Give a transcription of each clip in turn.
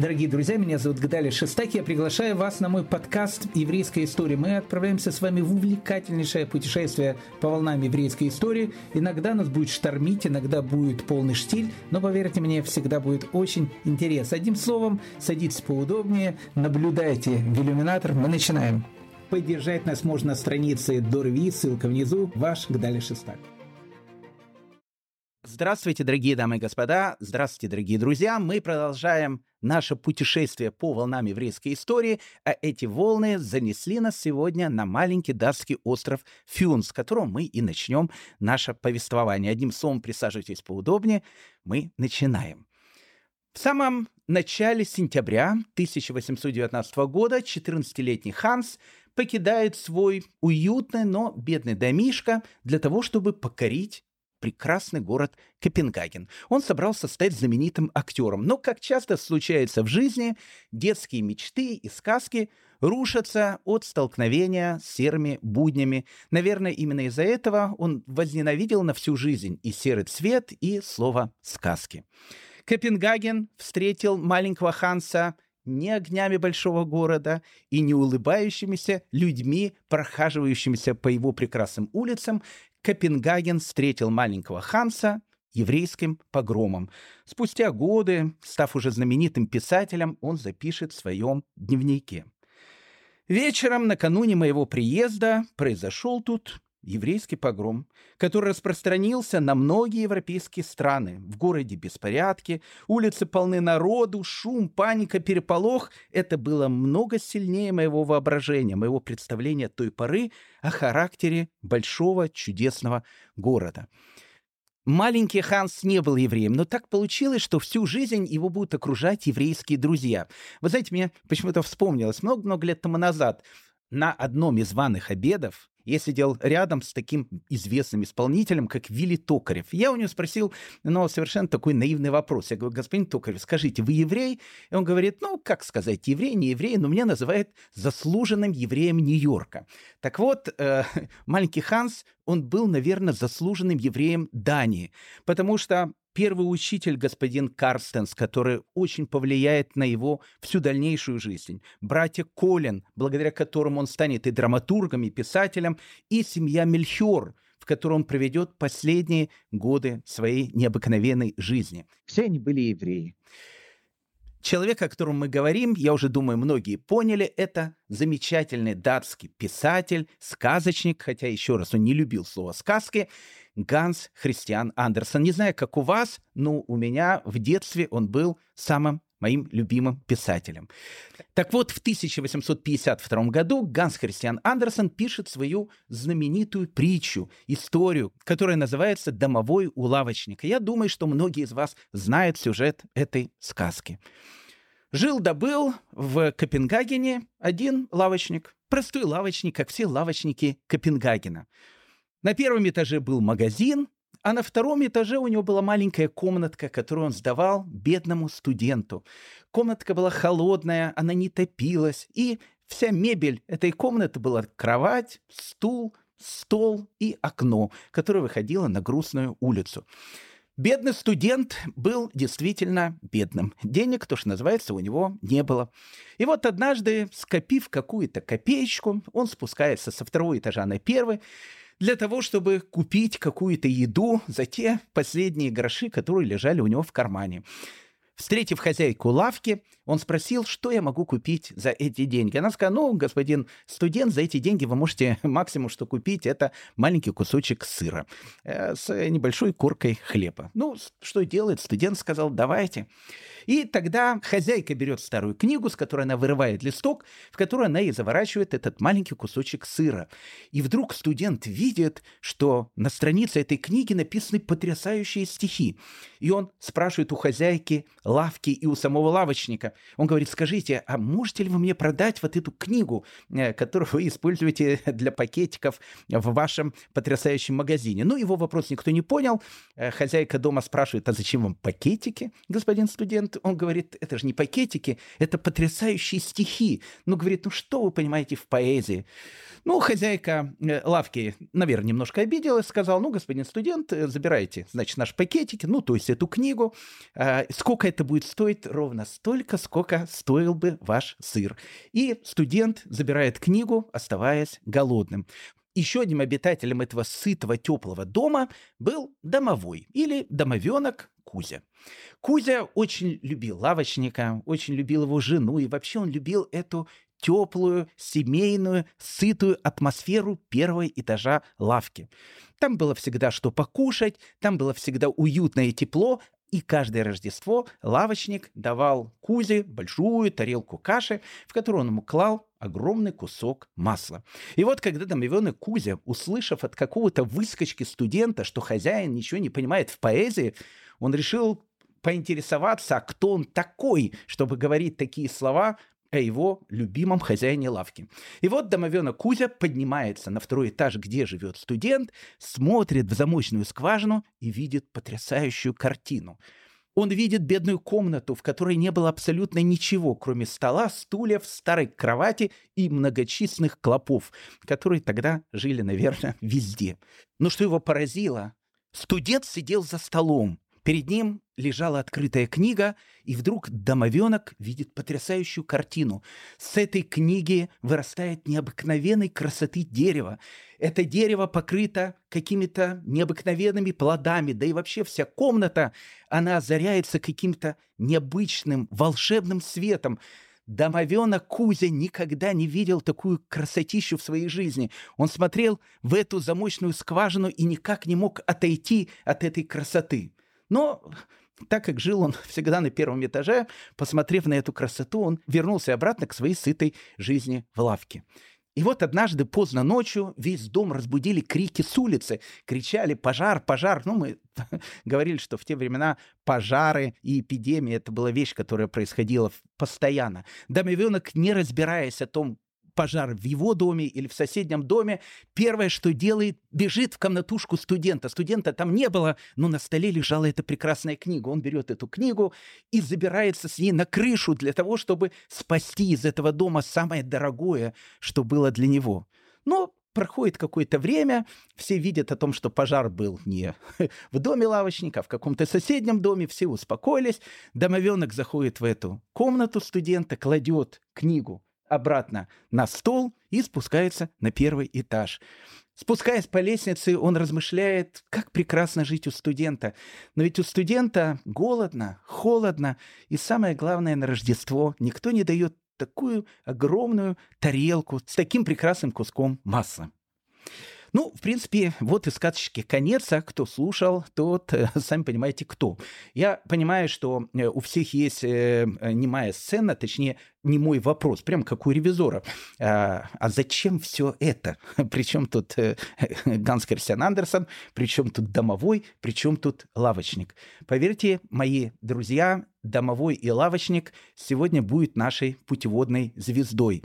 Дорогие друзья, меня зовут Гдали Шестак. Я приглашаю вас на мой подкаст «Еврейская история». Мы отправляемся с вами в увлекательнейшее путешествие по волнам еврейской истории. Иногда нас будет штормить, иногда будет полный штиль, но, поверьте мне, всегда будет очень интересно. Одним словом, садитесь поудобнее, наблюдайте в иллюминатор. Мы начинаем. Поддержать нас можно на странице Дорви, ссылка внизу. Ваш Гдали Шестак. Здравствуйте, дорогие дамы и господа, здравствуйте, дорогие друзья. Мы продолжаем наше путешествие по волнам еврейской истории, а эти волны занесли нас сегодня на маленький датский остров Фюн, с которого мы и начнем наше повествование. Одним словом, присаживайтесь поудобнее, мы начинаем. В самом начале сентября 1819 года 14-летний Ханс покидает свой уютный, но бедный домишко для того, чтобы покорить прекрасный город Копенгаген. Он собрался стать знаменитым актером. Но, как часто случается в жизни, детские мечты и сказки рушатся от столкновения с серыми буднями. Наверное, именно из-за этого он возненавидел на всю жизнь и серый цвет, и слово «сказки». Копенгаген встретил маленького Ханса не огнями большого города и не улыбающимися людьми, прохаживающимися по его прекрасным улицам, Копенгаген встретил маленького Ханса еврейским погромом. Спустя годы, став уже знаменитым писателем, он запишет в своем дневнике. Вечером, накануне моего приезда, произошел тут еврейский погром, который распространился на многие европейские страны. В городе беспорядки, улицы полны народу, шум, паника, переполох. Это было много сильнее моего воображения, моего представления той поры о характере большого чудесного города. Маленький Ханс не был евреем, но так получилось, что всю жизнь его будут окружать еврейские друзья. Вы знаете, мне почему-то вспомнилось много-много лет тому назад на одном из званых обедов я сидел рядом с таким известным исполнителем, как Вилли Токарев. Я у него спросил, ну, совершенно такой наивный вопрос. Я говорю, господин Токарев, скажите, вы еврей? И он говорит, ну, как сказать, еврей, не еврей, но меня называют заслуженным евреем Нью-Йорка. Так вот, э, маленький Ханс, он был, наверное, заслуженным евреем Дании, потому что первый учитель, господин Карстенс, который очень повлияет на его всю дальнейшую жизнь. Братья Колин, благодаря которым он станет и драматургом, и писателем, и семья Мельхиор, в которой он проведет последние годы своей необыкновенной жизни. Все они были евреи. Человек, о котором мы говорим, я уже думаю, многие поняли, это замечательный датский писатель, сказочник, хотя, еще раз, он не любил слово «сказки», Ганс Христиан Андерсон. Не знаю, как у вас, но у меня в детстве он был самым моим любимым писателем. Так вот, в 1852 году Ганс Христиан Андерсон пишет свою знаменитую притчу, историю, которая называется «Домовой у лавочника». Я думаю, что многие из вас знают сюжет этой сказки. Жил-добыл в Копенгагене один лавочник, простой лавочник, как все лавочники Копенгагена. На первом этаже был магазин, а на втором этаже у него была маленькая комнатка, которую он сдавал бедному студенту. Комнатка была холодная, она не топилась, и вся мебель этой комнаты была кровать, стул, стол и окно, которое выходило на грустную улицу. Бедный студент был действительно бедным. Денег, то, что называется, у него не было. И вот однажды, скопив какую-то копеечку, он спускается со второго этажа на первый, для того, чтобы купить какую-то еду за те последние гроши, которые лежали у него в кармане. Встретив хозяйку лавки, он спросил, что я могу купить за эти деньги. Она сказала, ну, господин студент, за эти деньги вы можете максимум, что купить, это маленький кусочек сыра э, с небольшой коркой хлеба. Ну, что делает? Студент сказал, давайте. И тогда хозяйка берет старую книгу, с которой она вырывает листок, в которую она и заворачивает этот маленький кусочек сыра. И вдруг студент видит, что на странице этой книги написаны потрясающие стихи. И он спрашивает у хозяйки лавки и у самого лавочника. Он говорит, скажите, а можете ли вы мне продать вот эту книгу, э, которую вы используете для пакетиков в вашем потрясающем магазине? Ну, его вопрос никто не понял. Э, хозяйка дома спрашивает, а зачем вам пакетики, господин студент? он говорит, это же не пакетики, это потрясающие стихи. Ну, говорит, ну что вы понимаете в поэзии? Ну, хозяйка э, лавки, наверное, немножко обиделась, сказал, ну, господин студент, забирайте, значит, наши пакетики, ну, то есть эту книгу. Сколько это будет стоить? Ровно столько, сколько стоил бы ваш сыр. И студент забирает книгу, оставаясь голодным. Еще одним обитателем этого сытого теплого дома был домовой или домовенок Кузя. Кузя очень любил лавочника, очень любил его жену, и вообще он любил эту теплую, семейную, сытую атмосферу первого этажа лавки. Там было всегда что покушать, там было всегда уютно и тепло, и каждое Рождество лавочник давал Кузе большую тарелку каши, в которую он ему клал огромный кусок масла. И вот когда домовенок Кузя, услышав от какого-то выскочки студента, что хозяин ничего не понимает в поэзии, он решил поинтересоваться, а кто он такой, чтобы говорить такие слова о его любимом хозяине лавки. И вот домовенок Кузя поднимается на второй этаж, где живет студент, смотрит в замочную скважину и видит потрясающую картину. Он видит бедную комнату, в которой не было абсолютно ничего, кроме стола, стульев, старой кровати и многочисленных клопов, которые тогда жили, наверное, везде. Но что его поразило, студент сидел за столом, Перед ним лежала открытая книга, и вдруг домовенок видит потрясающую картину. С этой книги вырастает необыкновенной красоты дерево. Это дерево покрыто какими-то необыкновенными плодами, да и вообще вся комната, она озаряется каким-то необычным волшебным светом. Домовенок Кузя никогда не видел такую красотищу в своей жизни. Он смотрел в эту замочную скважину и никак не мог отойти от этой красоты. Но так как жил он всегда на первом этаже, посмотрев на эту красоту, он вернулся обратно к своей сытой жизни в лавке. И вот однажды поздно ночью весь дом разбудили крики с улицы. Кричали «пожар, пожар». Ну, мы говорили, что в те времена пожары и эпидемии — это была вещь, которая происходила постоянно. Домовенок, не разбираясь о том, пожар в его доме или в соседнем доме, первое, что делает, бежит в комнатушку студента. Студента там не было, но на столе лежала эта прекрасная книга. Он берет эту книгу и забирается с ней на крышу для того, чтобы спасти из этого дома самое дорогое, что было для него. Но проходит какое-то время, все видят о том, что пожар был не в доме лавочника, а в каком-то соседнем доме, все успокоились. Домовенок заходит в эту комнату студента, кладет книгу обратно на стол и спускается на первый этаж. Спускаясь по лестнице, он размышляет, как прекрасно жить у студента. Но ведь у студента голодно, холодно, и самое главное, на Рождество никто не дает такую огромную тарелку с таким прекрасным куском масла. Ну, в принципе, вот и сказочки конец, а кто слушал, тот, э, сами понимаете, кто. Я понимаю, что э, у всех есть э, немая сцена, точнее, не мой вопрос, прям как у ревизора. А, а зачем все это? Причем тут Ганс Кристиан Андерсон, причем тут домовой, причем тут лавочник. Поверьте, мои друзья, домовой и лавочник сегодня будет нашей путеводной звездой.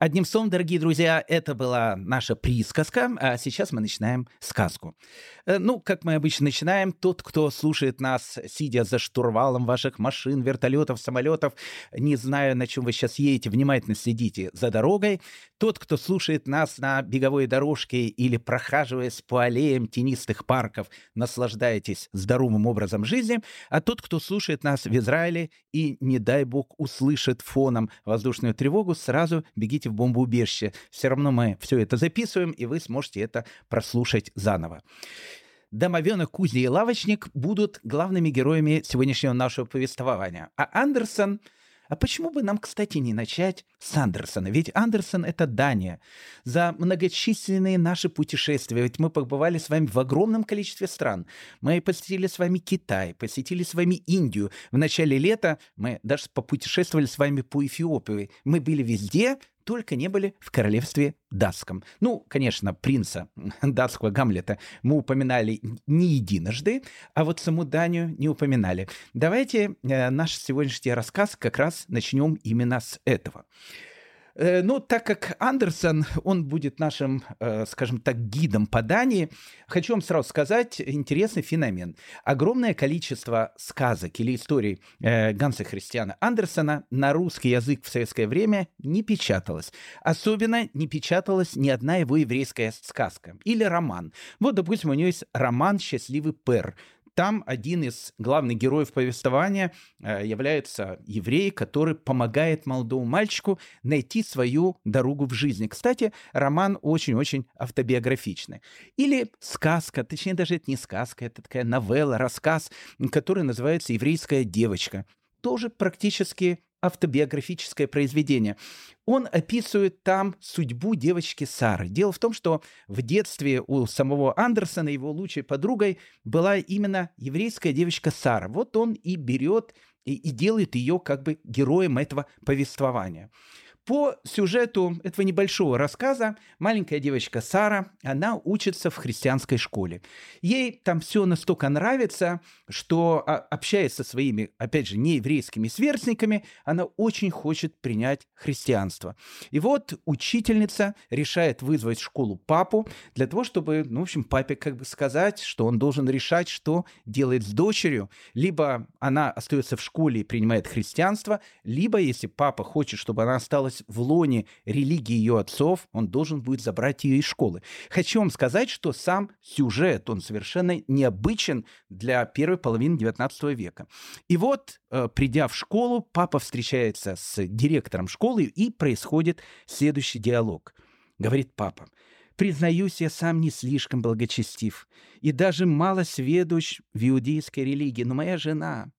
Одним словом, дорогие друзья, это была наша присказка, а сейчас мы начинаем сказку. Э, ну, как мы обычно начинаем, тот, кто слушает нас, сидя за штурвалом ваших машин, вертолетов, самолетов, не знаю, на чем вы сейчас едете, внимательно следите за дорогой. Тот, кто слушает нас на беговой дорожке или прохаживаясь по аллеям тенистых парков, наслаждаетесь здоровым образом жизни. А тот, кто слушает нас в Израиле и, не дай бог, услышит фоном воздушную тревогу, сразу бегите в бомбоубежище. Все равно мы все это записываем, и вы сможете это прослушать заново. Домовенок, Кузя и Лавочник будут главными героями сегодняшнего нашего повествования. А Андерсон — а почему бы нам, кстати, не начать с Андерсона? Ведь Андерсон — это Дания. За многочисленные наши путешествия, ведь мы побывали с вами в огромном количестве стран. Мы посетили с вами Китай, посетили с вами Индию. В начале лета мы даже попутешествовали с вами по Эфиопии. Мы были везде, только не были в королевстве датском. Ну, конечно, принца датского Гамлета мы упоминали не единожды, а вот саму Данию не упоминали. Давайте э, наш сегодняшний рассказ как раз начнем именно с этого. Э, ну, так как Андерсон, он будет нашим, э, скажем так, гидом по Дании, хочу вам сразу сказать интересный феномен. Огромное количество сказок или историй э, Ганса Христиана Андерсона на русский язык в советское время не печаталось. Особенно не печаталась ни одна его еврейская сказка или роман. Вот, допустим, у него есть роман «Счастливый Пер», там один из главных героев повествования э, является еврей, который помогает молодому мальчику найти свою дорогу в жизни. Кстати, роман очень-очень автобиографичный. Или сказка, точнее даже это не сказка, это такая новелла, рассказ, который называется «Еврейская девочка». Тоже практически автобиографическое произведение. Он описывает там судьбу девочки Сары. Дело в том, что в детстве у самого Андерсона, его лучшей подругой, была именно еврейская девочка Сара. Вот он и берет и, и делает ее как бы героем этого повествования. По сюжету этого небольшого рассказа маленькая девочка Сара, она учится в христианской школе. Ей там все настолько нравится, что, а, общаясь со своими, опять же, нееврейскими сверстниками, она очень хочет принять христианство. И вот учительница решает вызвать в школу папу для того, чтобы, ну, в общем, папе как бы сказать, что он должен решать, что делает с дочерью. Либо она остается в школе и принимает христианство, либо, если папа хочет, чтобы она осталась осталась в лоне религии ее отцов, он должен будет забрать ее из школы. Хочу вам сказать, что сам сюжет, он совершенно необычен для первой половины XIX века. И вот, э, придя в школу, папа встречается с директором школы, и происходит следующий диалог. Говорит папа, Признаюсь, я сам не слишком благочестив и даже мало сведущ в иудейской религии, но моя жена,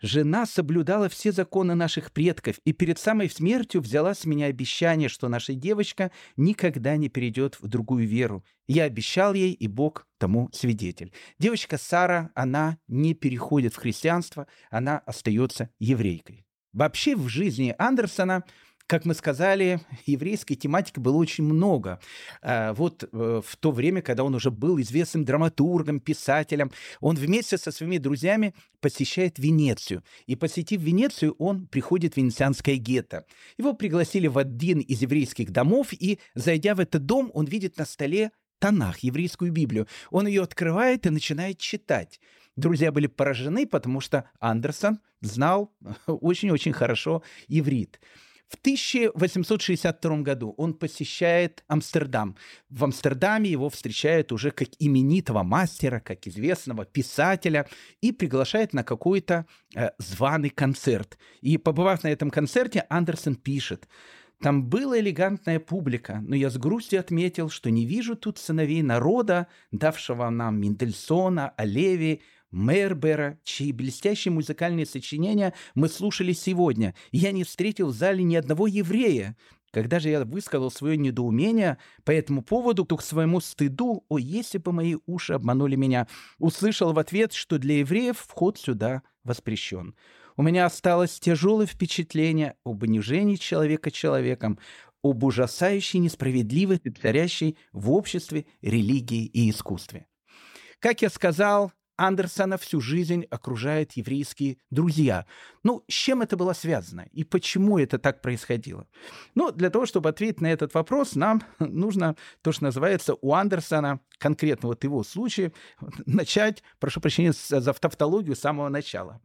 Жена соблюдала все законы наших предков и перед самой смертью взяла с меня обещание, что наша девочка никогда не перейдет в другую веру. Я обещал ей, и Бог тому свидетель. Девочка Сара, она не переходит в христианство, она остается еврейкой. Вообще в жизни Андерсона как мы сказали, еврейской тематики было очень много. А, вот э, в то время, когда он уже был известным драматургом, писателем, он вместе со своими друзьями посещает Венецию. И посетив Венецию, он приходит в венецианское гетто. Его пригласили в один из еврейских домов, и, зайдя в этот дом, он видит на столе Танах, еврейскую Библию. Он ее открывает и начинает читать. Друзья были поражены, потому что Андерсон знал очень-очень хорошо иврит. В 1862 году он посещает Амстердам. В Амстердаме его встречают уже как именитого мастера, как известного писателя и приглашает на какой-то э, званый концерт. И побывав на этом концерте, Андерсон пишет, там была элегантная публика, но я с грустью отметил, что не вижу тут сыновей народа, давшего нам Мендельсона, Олеви, Мербера, чьи блестящие музыкальные сочинения мы слушали сегодня. Я не встретил в зале ни одного еврея. Когда же я высказал свое недоумение по этому поводу, то к своему стыду, о, если бы мои уши обманули меня, услышал в ответ, что для евреев вход сюда воспрещен. У меня осталось тяжелое впечатление об унижении человека человеком, об ужасающей несправедливости, царящей в обществе, религии и искусстве. Как я сказал, Андерсона всю жизнь окружают еврейские друзья. Ну, с чем это было связано и почему это так происходило? Ну, для того, чтобы ответить на этот вопрос, нам нужно то, что называется у Андерсона, конкретно вот его случае, начать, прошу прощения за тавтологию, с самого начала.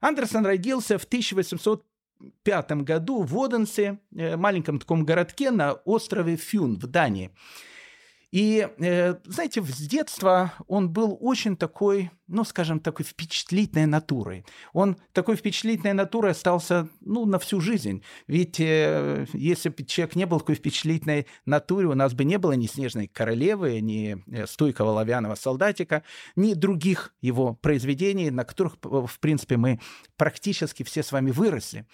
Андерсон родился в 1805 году в Оденсе, э, маленьком таком городке на острове Фюн в Дании. И, э, знаете, с детства он был очень такой, ну, скажем, такой впечатлительной натурой. Он такой впечатлительной натурой остался, ну, на всю жизнь. Ведь э, если бы человек не был такой впечатлительной натурой, у нас бы не было ни «Снежной королевы», ни э, «Стойкого лавяного солдатика», ни других его произведений, на которых, в принципе, мы практически все с вами выросли.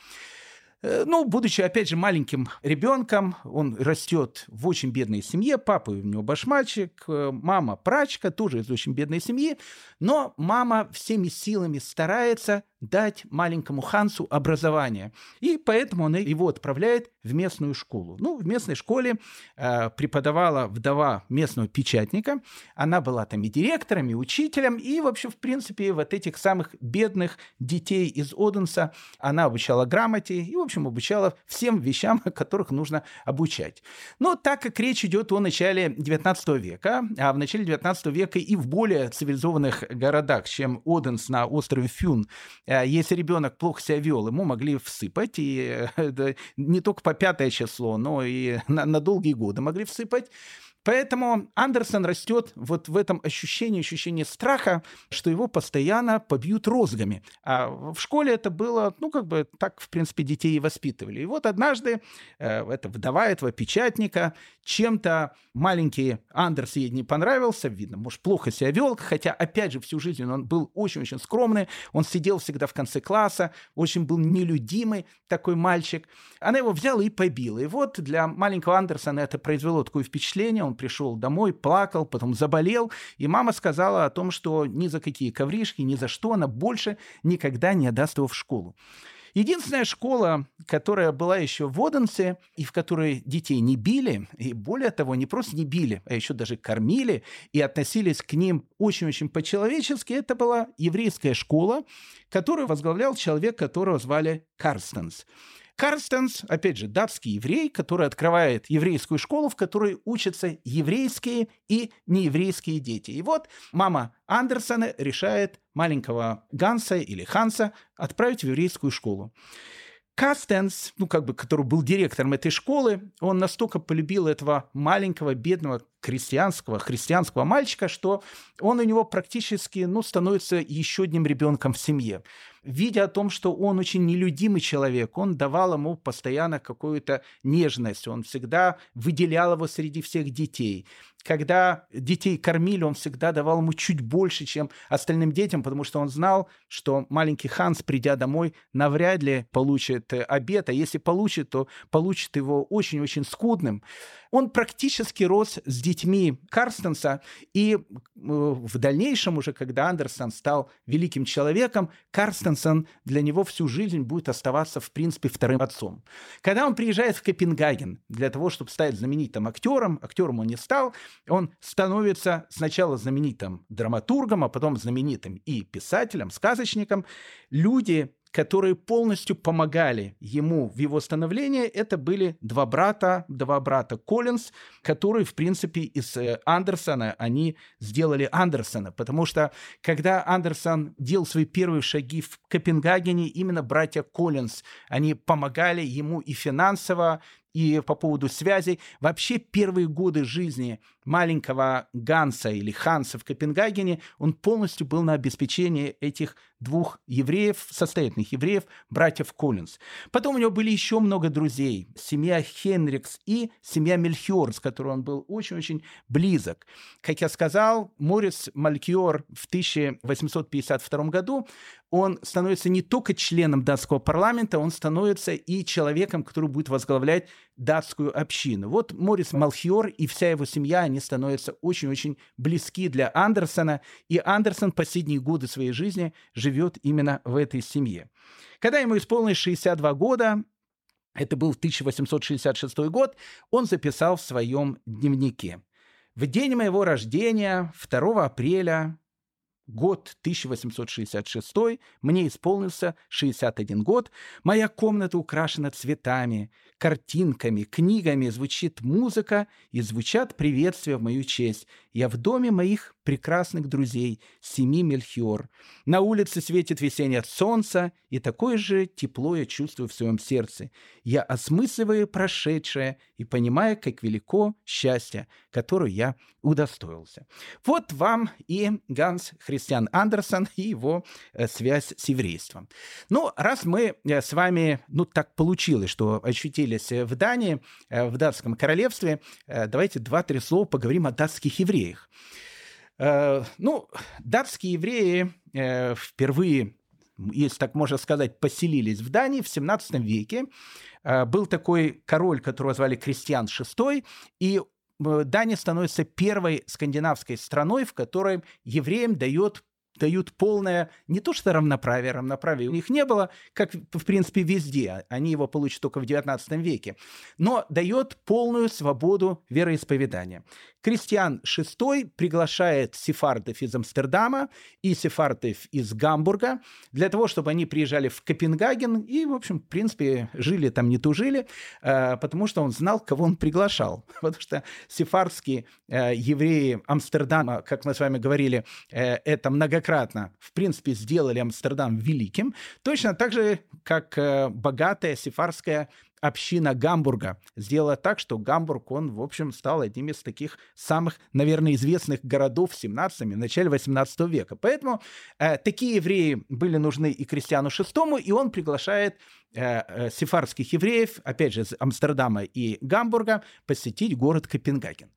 Э, ну, будучи, опять же, маленьким ребенком, он растет в очень бедной семье, папа у него башмачик, э, мама прачка, тоже из очень бедной семьи, но мама всеми силами старается дать маленькому Хансу образование. И поэтому он его отправляет в местную школу. Ну, в местной школе э, преподавала вдова местного печатника. Она была там и директором, и учителем, и вообще, в принципе, вот этих самых бедных детей из Оденса она обучала грамоте и, в общем, обучала всем вещам, которых нужно обучать. Но так как речь идет о начале 19 века, а в начале 19 века и в более цивилизованных городах, чем Оденс на острове Фюн, если ребенок плохо себя вел, ему могли всыпать, и э, не только по пятое число, но и на, на долгие годы могли всыпать. Поэтому Андерсон растет вот в этом ощущении, ощущении страха, что его постоянно побьют розгами. А в школе это было, ну, как бы так, в принципе, детей и воспитывали. И вот однажды э, эта вдова этого печатника чем-то маленький Андерс ей не понравился, видно, может, плохо себя вел, хотя, опять же, всю жизнь он был очень-очень скромный, он сидел всегда в конце класса, очень был нелюдимый такой мальчик. Она его взяла и побила. И вот для маленького Андерсона это произвело такое впечатление, он пришел домой, плакал, потом заболел, и мама сказала о том, что ни за какие ковришки, ни за что она больше никогда не отдаст его в школу. Единственная школа, которая была еще в Оденсе, и в которой детей не били, и более того, не просто не били, а еще даже кормили и относились к ним очень-очень по-человечески, это была еврейская школа, которую возглавлял человек, которого звали Карстенс. Карстенс, опять же, датский еврей, который открывает еврейскую школу, в которой учатся еврейские и нееврейские дети. И вот мама Андерсона решает маленького Ганса или Ханса отправить в еврейскую школу. Кастенс, ну, как бы, который был директором этой школы, он настолько полюбил этого маленького, бедного крестьянского, христианского мальчика, что он у него практически, ну, становится еще одним ребенком в семье видя о том, что он очень нелюдимый человек, он давал ему постоянно какую-то нежность, он всегда выделял его среди всех детей. Когда детей кормили, он всегда давал ему чуть больше, чем остальным детям, потому что он знал, что маленький Ханс, придя домой, навряд ли получит э, обед, а если получит, то получит его очень-очень скудным. Он практически рос с детьми Карстенса, и э, в дальнейшем уже, когда Андерсон стал великим человеком, Карстенсон для него всю жизнь будет оставаться, в принципе, вторым отцом. Когда он приезжает в Копенгаген для того, чтобы стать знаменитым актером, актером он не стал, он становится сначала знаменитым драматургом, а потом знаменитым и писателем, сказочником. Люди которые полностью помогали ему в его становлении, это были два брата, два брата Коллинз, которые, в принципе, из э, Андерсона, они сделали Андерсона, потому что когда Андерсон делал свои первые шаги в Копенгагене, именно братья Коллинз, они помогали ему и финансово, и по поводу связей. Вообще первые годы жизни маленького Ганса или Ханса в Копенгагене, он полностью был на обеспечении этих двух евреев, состоятельных евреев, братьев Коллинз. Потом у него были еще много друзей. Семья Хенрикс и семья Мельхиор, с которой он был очень-очень близок. Как я сказал, Морис Малькиор в 1852 году он становится не только членом датского парламента, он становится и человеком, который будет возглавлять датскую общину. Вот Морис Малхиор и вся его семья, они становятся очень-очень близки для Андерсона, и Андерсон последние годы своей жизни живет именно в этой семье. Когда ему исполнилось 62 года, это был 1866 год, он записал в своем дневнике. В день моего рождения, 2 апреля год 1866, мне исполнился 61 год, моя комната украшена цветами, картинками, книгами, звучит музыка и звучат приветствия в мою честь. Я в доме моих прекрасных друзей, семи Мельхиор. На улице светит весеннее солнце, и такое же тепло я чувствую в своем сердце. Я осмысливаю прошедшее и понимаю, как велико счастье, которое я удостоился. Вот вам и Ганс Христиан Андерсон и его э, связь с еврейством. Ну, раз мы э, с вами, ну, так получилось, что очутились в Дании, э, в датском королевстве, давайте два-три слова поговорим о датских евреях. Э, ну, датские евреи э, впервые, если так можно сказать, поселились в Дании в 17 веке. Э, был такой король, которого звали Кристиан VI, и Дания становится первой скандинавской страной, в которой евреям дает дают полное, не то что равноправие, равноправия у них не было, как, в принципе, везде, они его получат только в XIX веке, но дает полную свободу вероисповедания. Кристиан VI приглашает сефардов из Амстердама и сефардов из Гамбурга для того, чтобы они приезжали в Копенгаген и, в общем, в принципе, жили там, не тужили, э, потому что он знал, кого он приглашал. Потому что сефардские э, евреи Амстердама, как мы с вами говорили, э, это многократно, в принципе, сделали Амстердам великим, точно так же, как богатая сефардская община Гамбурга сделала так, что Гамбург, он, в общем, стал одним из таких самых, наверное, известных городов в 17 и начале 18 века. Поэтому э, такие евреи были нужны и Кристиану VI, и он приглашает э, э, сефардских евреев, опять же, из Амстердама и Гамбурга, посетить город Копенгаген.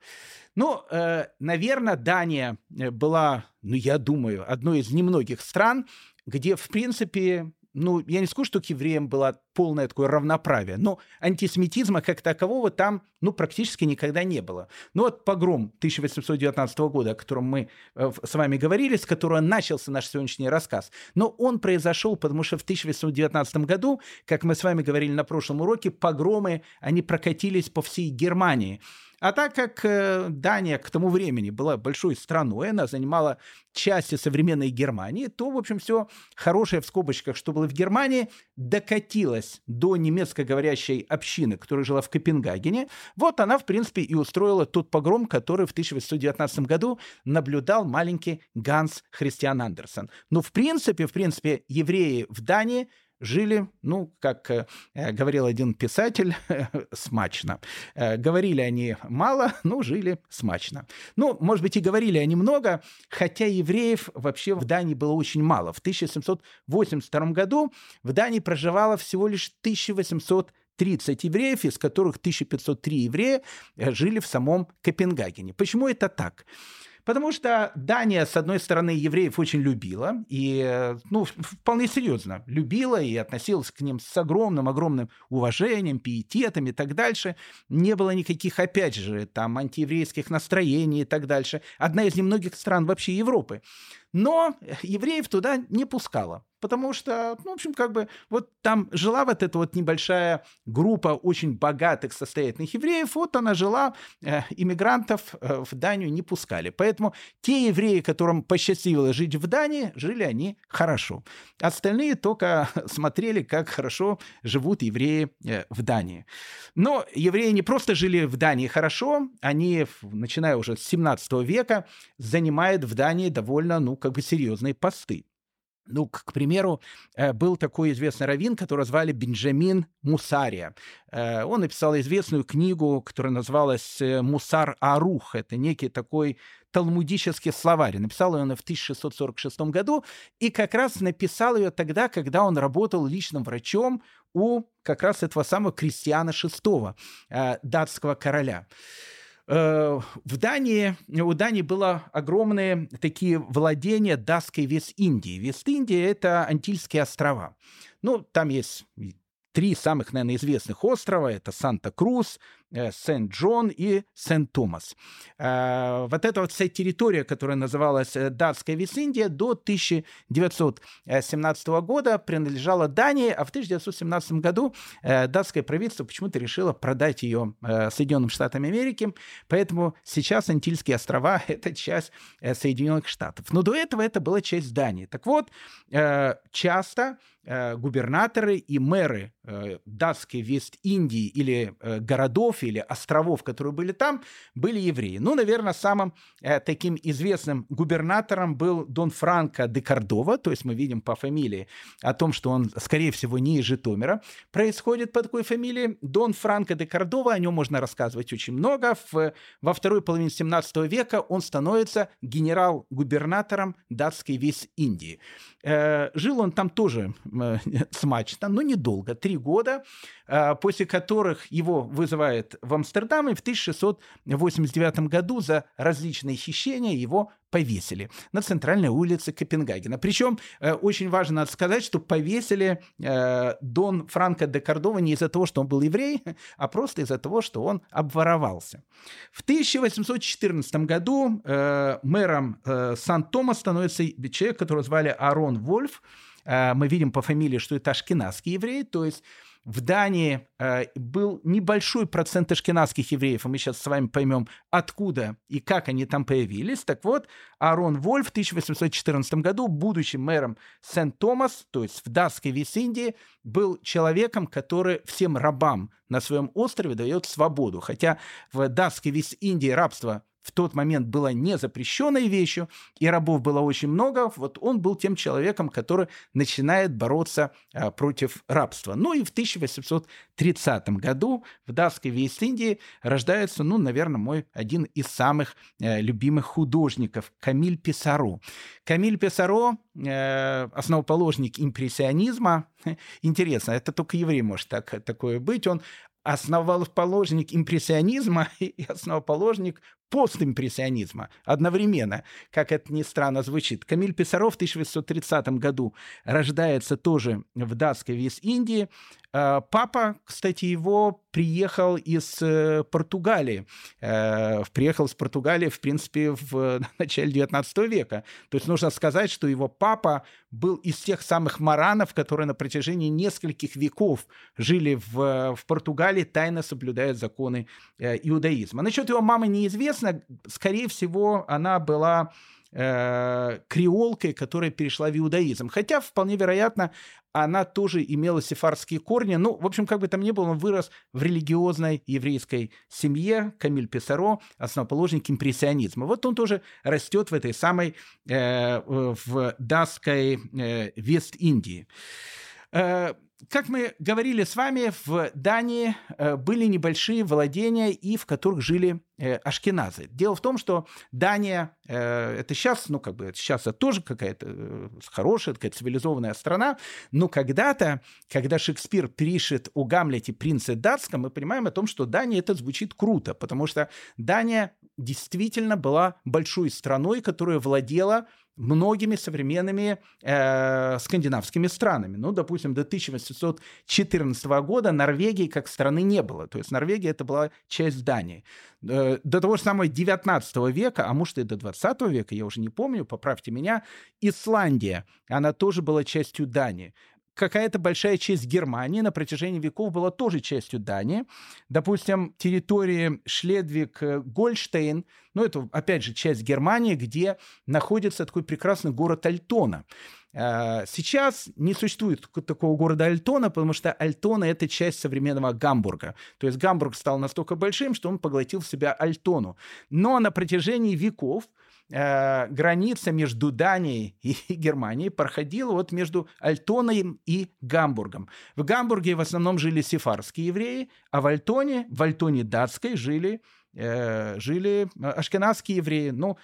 Ну, э, наверное, Дания э, была, ну, я думаю, одной из немногих стран, где, в принципе, ну, я не скажу, что к евреям было полное такое равноправие, но антисемитизма как такового там, ну, практически никогда не было. Ну, вот погром 1819 года, о котором мы э, с вами говорили, с которого начался наш сегодняшний рассказ, но он произошел, потому что в 1819 году, как мы с вами говорили на прошлом уроке, погромы, они прокатились по всей Германии. А так как э, Дания к тому времени была большой страной, она занимала части современной Германии, то, в общем, все хорошее в скобочках, что было в Германии, докатилось до немецко говорящей общины, которая жила в Копенгагене. Вот она, в принципе, и устроила тот погром, который в 1819 году наблюдал маленький Ганс Христиан Андерсон. Но, в принципе, в принципе, евреи в Дании жили, ну, как э, говорил один писатель, смачно. Э, говорили они мало, но жили смачно. Ну, может быть, и говорили они много, хотя евреев вообще в Дании было очень мало. В 1782 году в Дании проживало всего лишь 1800 30 евреев, из которых 1503 еврея э, жили в самом Копенгагене. Почему это так? Потому что Дания, с одной стороны, евреев очень любила, и, ну, вполне серьезно любила и относилась к ним с огромным-огромным уважением, пиететом и так дальше. Не было никаких, опять же, там, антиеврейских настроений и так дальше. Одна из немногих стран вообще Европы. Но евреев туда не пускала потому что, ну, в общем, как бы вот там жила вот эта вот небольшая группа очень богатых, состоятельных евреев, вот она жила, э, иммигрантов э, в Данию не пускали. Поэтому те евреи, которым посчастливилось жить в Дании, жили они хорошо. Остальные только смотрели, как хорошо живут евреи э, в Дании. Но евреи не просто жили в Дании хорошо, они, начиная уже с 17 века, занимают в Дании довольно, ну, как бы серьезные посты. Ну, к, примеру, э, был такой известный раввин, которого звали Бенджамин Мусария. Э, он написал известную книгу, которая называлась э, «Мусар Арух». Это некий такой талмудический словарь. Написал ее он в 1646 году и как раз написал ее тогда, когда он работал личным врачом у как раз этого самого Кристиана VI, датского короля. Э, в Дании, у Дании было огромные такие владения датской Вест-Индии. Вест-Индия — это Антильские острова. Ну, там есть три самых, наверное, известных острова. Это Санта-Крус, Сент-Джон и Сент-Томас. Э, вот эта вот вся территория, которая называлась э, Датская Вест-Индия, до 1917 года принадлежала Дании, а в 1917 году датское правительство почему-то решило продать ее Соединенным Штатам Америки, поэтому сейчас Антильские острова — это часть Соединенных Штатов. Но до этого это была часть Дании. Так вот, часто губернаторы и мэры датской Вест-Индии или городов или островов, которые были там, были евреи. Ну, наверное, самым э, таким известным губернатором был Дон Франко де Кордова, то есть мы видим по фамилии о том, что он, скорее всего, не из Житомира происходит по такой фамилии. Дон Франко де Кордова, о нем можно рассказывать очень много. В, во второй половине 17 века он становится генерал-губернатором датской Вест-Индии. Э, жил он там тоже э, смачно, но недолго, три года, э, после которых его вызывает в Амстердам, и в 1689 году за различные хищения его повесили на центральной улице Копенгагена. Причем э, очень важно сказать, что повесили э, Дон Франко де Кордова не из-за того, что он был еврей, а просто из-за того, что он обворовался. В 1814 году э, мэром э, Сан-Тома становится человек, которого звали Арон Вольф. Э, мы видим по фамилии, что это ашкенадский еврей, то есть в Дании э, был небольшой процент ашкенадских евреев, и мы сейчас с вами поймем, откуда и как они там появились. Так вот, Арон Вольф в 1814 году, будучи мэром Сент-Томас, то есть в датской Вест-Индии, был человеком, который всем рабам на своем острове дает свободу. Хотя в датской Вест-Индии рабство в тот момент была не запрещенной вещью, и рабов было очень много, вот он был тем человеком, который начинает бороться а, против рабства. Ну и в 1830 году в датской Вест-Индии рождается, ну, наверное, мой один из самых э, любимых художников Камиль Писаро. Камиль Писаро э, основоположник импрессионизма. Интересно, это только еврей может так, такое быть. Он основоположник импрессионизма и основоположник постимпрессионизма одновременно, как это ни странно звучит. Камиль Писаров в 1830 году рождается тоже в датской Вест-Индии. А, папа, кстати, его приехал из э, Португалии. Э, приехал из Португалии, в принципе, в начале 19 века. То есть нужно сказать, что его папа был из тех самых маранов, которые на протяжении нескольких веков жили в, в Португалии, тайно соблюдая законы э, иудаизма. Насчет его мамы неизвестно. Скорее всего, она была э, креолкой, которая перешла в иудаизм. Хотя, вполне вероятно, она тоже имела сефардские корни. Ну, в общем, как бы там ни было, он вырос в религиозной еврейской семье. Камиль Писаро, основоположник импрессионизма. Вот он тоже растет в этой самой, э, в датской э, Вест-Индии. Э, как мы говорили с вами, в Дании э, были небольшие владения, и в которых жили э, ашкеназы. Дело в том, что Дания э, это сейчас, ну как бы сейчас это тоже какая-то хорошая, такая цивилизованная страна, но когда-то, когда Шекспир пишет о Гамлете принце датском, мы понимаем о том, что Дания это звучит круто, потому что Дания действительно была большой страной, которая владела многими современными э, скандинавскими странами. Ну, допустим, до 1814 года Норвегии как страны не было. То есть Норвегия это была часть Дании. Э, до того же самого 19 века, а может и до 20 века, я уже не помню, поправьте меня, Исландия, она тоже была частью Дании какая-то большая часть Германии на протяжении веков была тоже частью Дании. Допустим, территории Шледвиг-Гольштейн, ну, это, опять же, часть Германии, где находится такой прекрасный город Альтона. А, сейчас не существует такого города Альтона, потому что Альтона — это часть современного Гамбурга. То есть Гамбург стал настолько большим, что он поглотил в себя Альтону. Но на протяжении веков э, граница между Данией и Германией проходила вот между Альтоной и Гамбургом. В Гамбурге в основном жили сефарские евреи, а в Альтоне, в Альтоне датской жили э, жили ашкенадские евреи. Ну,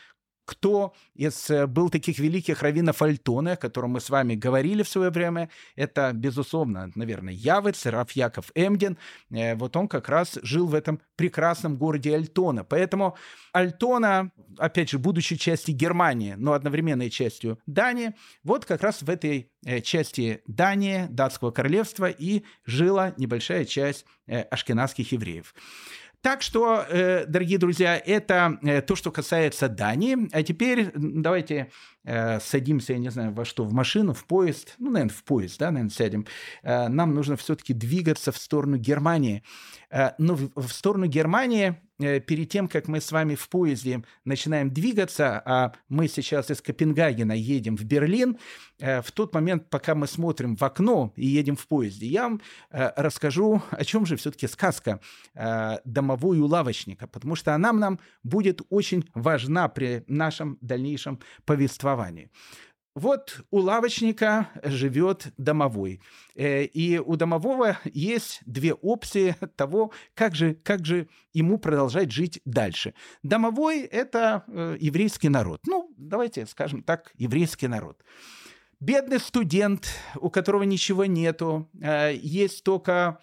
кто из э, был таких великих раввинов Альтона, о котором мы с вами говорили в свое время, это, безусловно, наверное, Явец, Раф Яков Эмден. Э, вот он как раз жил в этом прекрасном городе Альтона. Поэтому Альтона, опять же, будучи частью Германии, но одновременно и частью Дании, вот как раз в этой э, части Дании, датского королевства, и жила небольшая часть ашкенадских евреев. Так что, э, дорогие друзья, это э, то, что касается Дании. А теперь давайте садимся, я не знаю, во что, в машину, в поезд. Ну, наверное, в поезд, да, наверное, сядем. Нам нужно все-таки двигаться в сторону Германии. Но в сторону Германии Э, перед тем, как мы с вами в поезде начинаем двигаться, а мы сейчас из Копенгагена едем в Берлин, э, в тот момент, пока мы смотрим в окно и едем в поезде, я вам э, расскажу, о чем же все-таки сказка домовой у лавочника, потому что она нам будет очень важна при нашем дальнейшем повествовании. Вот у лавочника живет домовой. Э, и у домового есть две опции того, как же, как же ему продолжать жить дальше. Домовой — это э, еврейский народ. Ну, давайте скажем так, еврейский народ. Бедный студент, у которого ничего нету, э, есть только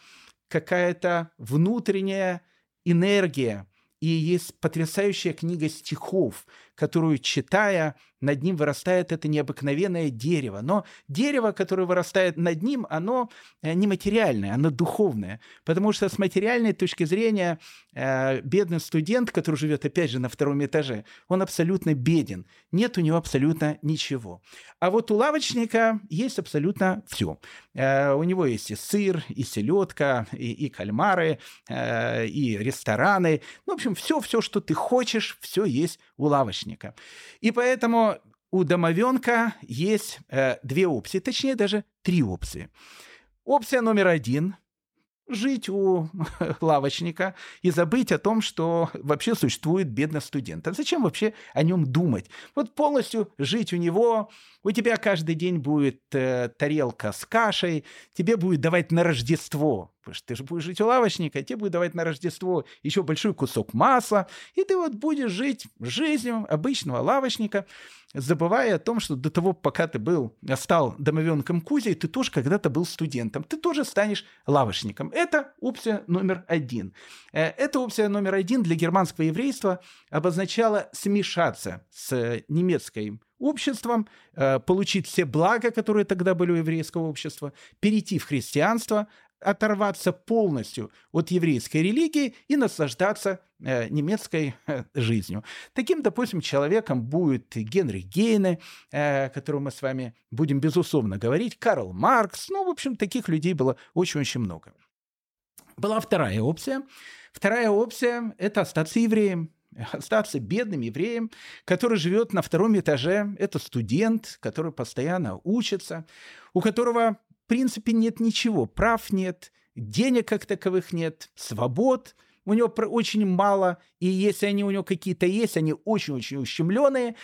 какая-то внутренняя энергия, и есть потрясающая книга стихов, которую, читая, над ним вырастает это необыкновенное дерево. Но дерево, которое вырастает над ним, оно э, не материальное, оно духовное. Потому что с материальной точки зрения э, бедный студент, который живет, опять же, на втором этаже, он абсолютно беден. Нет у него абсолютно ничего. А вот у лавочника есть абсолютно все. Э, у него есть и сыр, и селедка, и, и кальмары, и рестораны. Ну, в общем, все, все, что ты хочешь, все есть у лавочника. И поэтому у домовенка есть э, две опции, точнее даже три опции. Опция номер один жить у лавочника и забыть о том, что вообще существует бедный студент. А зачем вообще о нем думать? Вот полностью жить у него, у тебя каждый день будет э, тарелка с кашей, тебе будет давать на Рождество Ты же будешь жить у лавочника, тебе будет давать на Рождество еще большой кусок масла, и ты вот будешь жить жизнью обычного лавочника, забывая о том, что до того, пока ты был, стал домовенком Кузей, ты тоже когда-то был студентом, ты тоже станешь лавочником. Это опция номер один. Э, эта опция номер один для германского еврейства обозначала смешаться с немецкой обществом, э, получить все блага, которые тогда были у еврейского общества, перейти в христианство, оторваться полностью от еврейской религии и наслаждаться э, немецкой э, жизнью. Таким, допустим, человеком будет Генри Гейне, э, которого мы с вами будем безусловно говорить, Карл Маркс. Ну, в общем, таких людей было очень-очень много. Была вторая опция. Вторая опция – это остаться евреем остаться бедным евреем, который живет на втором этаже. Это студент, который постоянно учится, у которого в принципе нет ничего, прав нет, денег как таковых нет, свобод у него очень мало, и если они у него какие-то есть, они очень-очень ущемленные.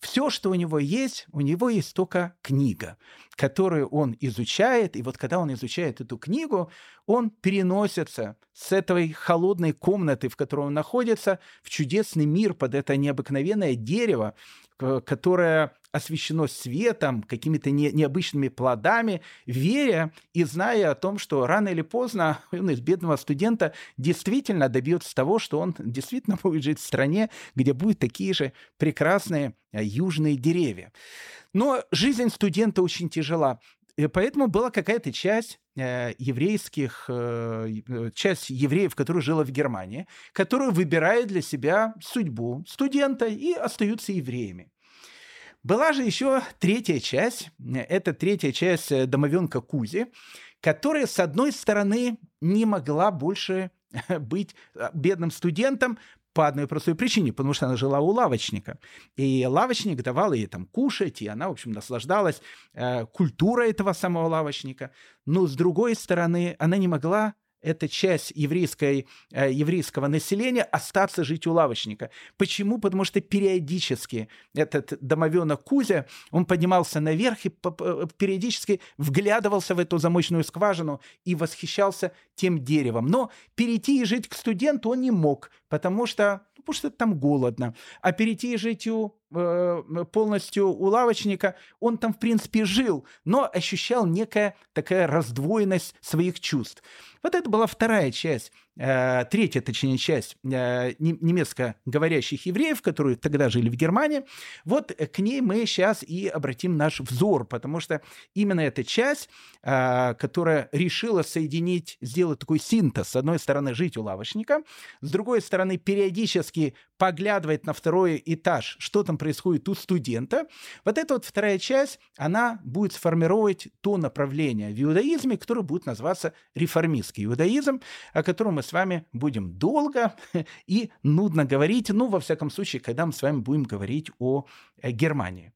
Все, что у него есть, у него есть только книга, которую он изучает, и вот когда он изучает эту книгу, он переносится с этой холодной комнаты, в которой он находится, в чудесный мир под это необыкновенное дерево, которое освещено светом, какими-то не, необычными плодами, веря и зная о том, что рано или поздно он из бедного студента действительно добьется того, что он действительно будет жить в стране, где будут такие же прекрасные э, южные деревья. Но жизнь студента очень тяжела. И поэтому была какая-то часть э, еврейских, э, часть евреев, которая жила в Германии, которая выбирает для себя судьбу студента и остаются евреями. Была же еще третья часть, это третья часть э, домовенка Кузи, которая, с одной стороны, не могла больше быть э, бедным студентом, по одной простой причине, потому что она жила у лавочника. И лавочник давал ей там кушать, и она, в общем, наслаждалась э, культурой этого самого лавочника. Но, с другой стороны, она не могла эта часть еврейской, э, еврейского населения остаться жить у лавочника. Почему? Потому что периодически этот домовенок Кузя, он поднимался наверх и периодически вглядывался в эту замочную скважину и восхищался тем деревом. Но перейти и жить к студенту он не мог, потому что, потому что там голодно. А перейти жить Э, полностью у лавочника, он там, в принципе, жил, но ощущал некая такая раздвоенность своих чувств. Вот это была вторая часть третья, точнее, часть э, немецко говорящих евреев, которые тогда жили в Германии, вот к ней мы сейчас и обратим наш взор, потому что именно эта часть, э, которая решила соединить, сделать такой синтез, с одной стороны, жить у лавочника, с другой стороны, периодически поглядывать на второй этаж, что там происходит у студента, вот эта вот вторая часть, она будет сформировать то направление в иудаизме, которое будет называться реформистский иудаизм, о котором мы с вами будем долго и нудно говорить, ну, во всяком случае, когда мы с вами будем говорить о э, Германии.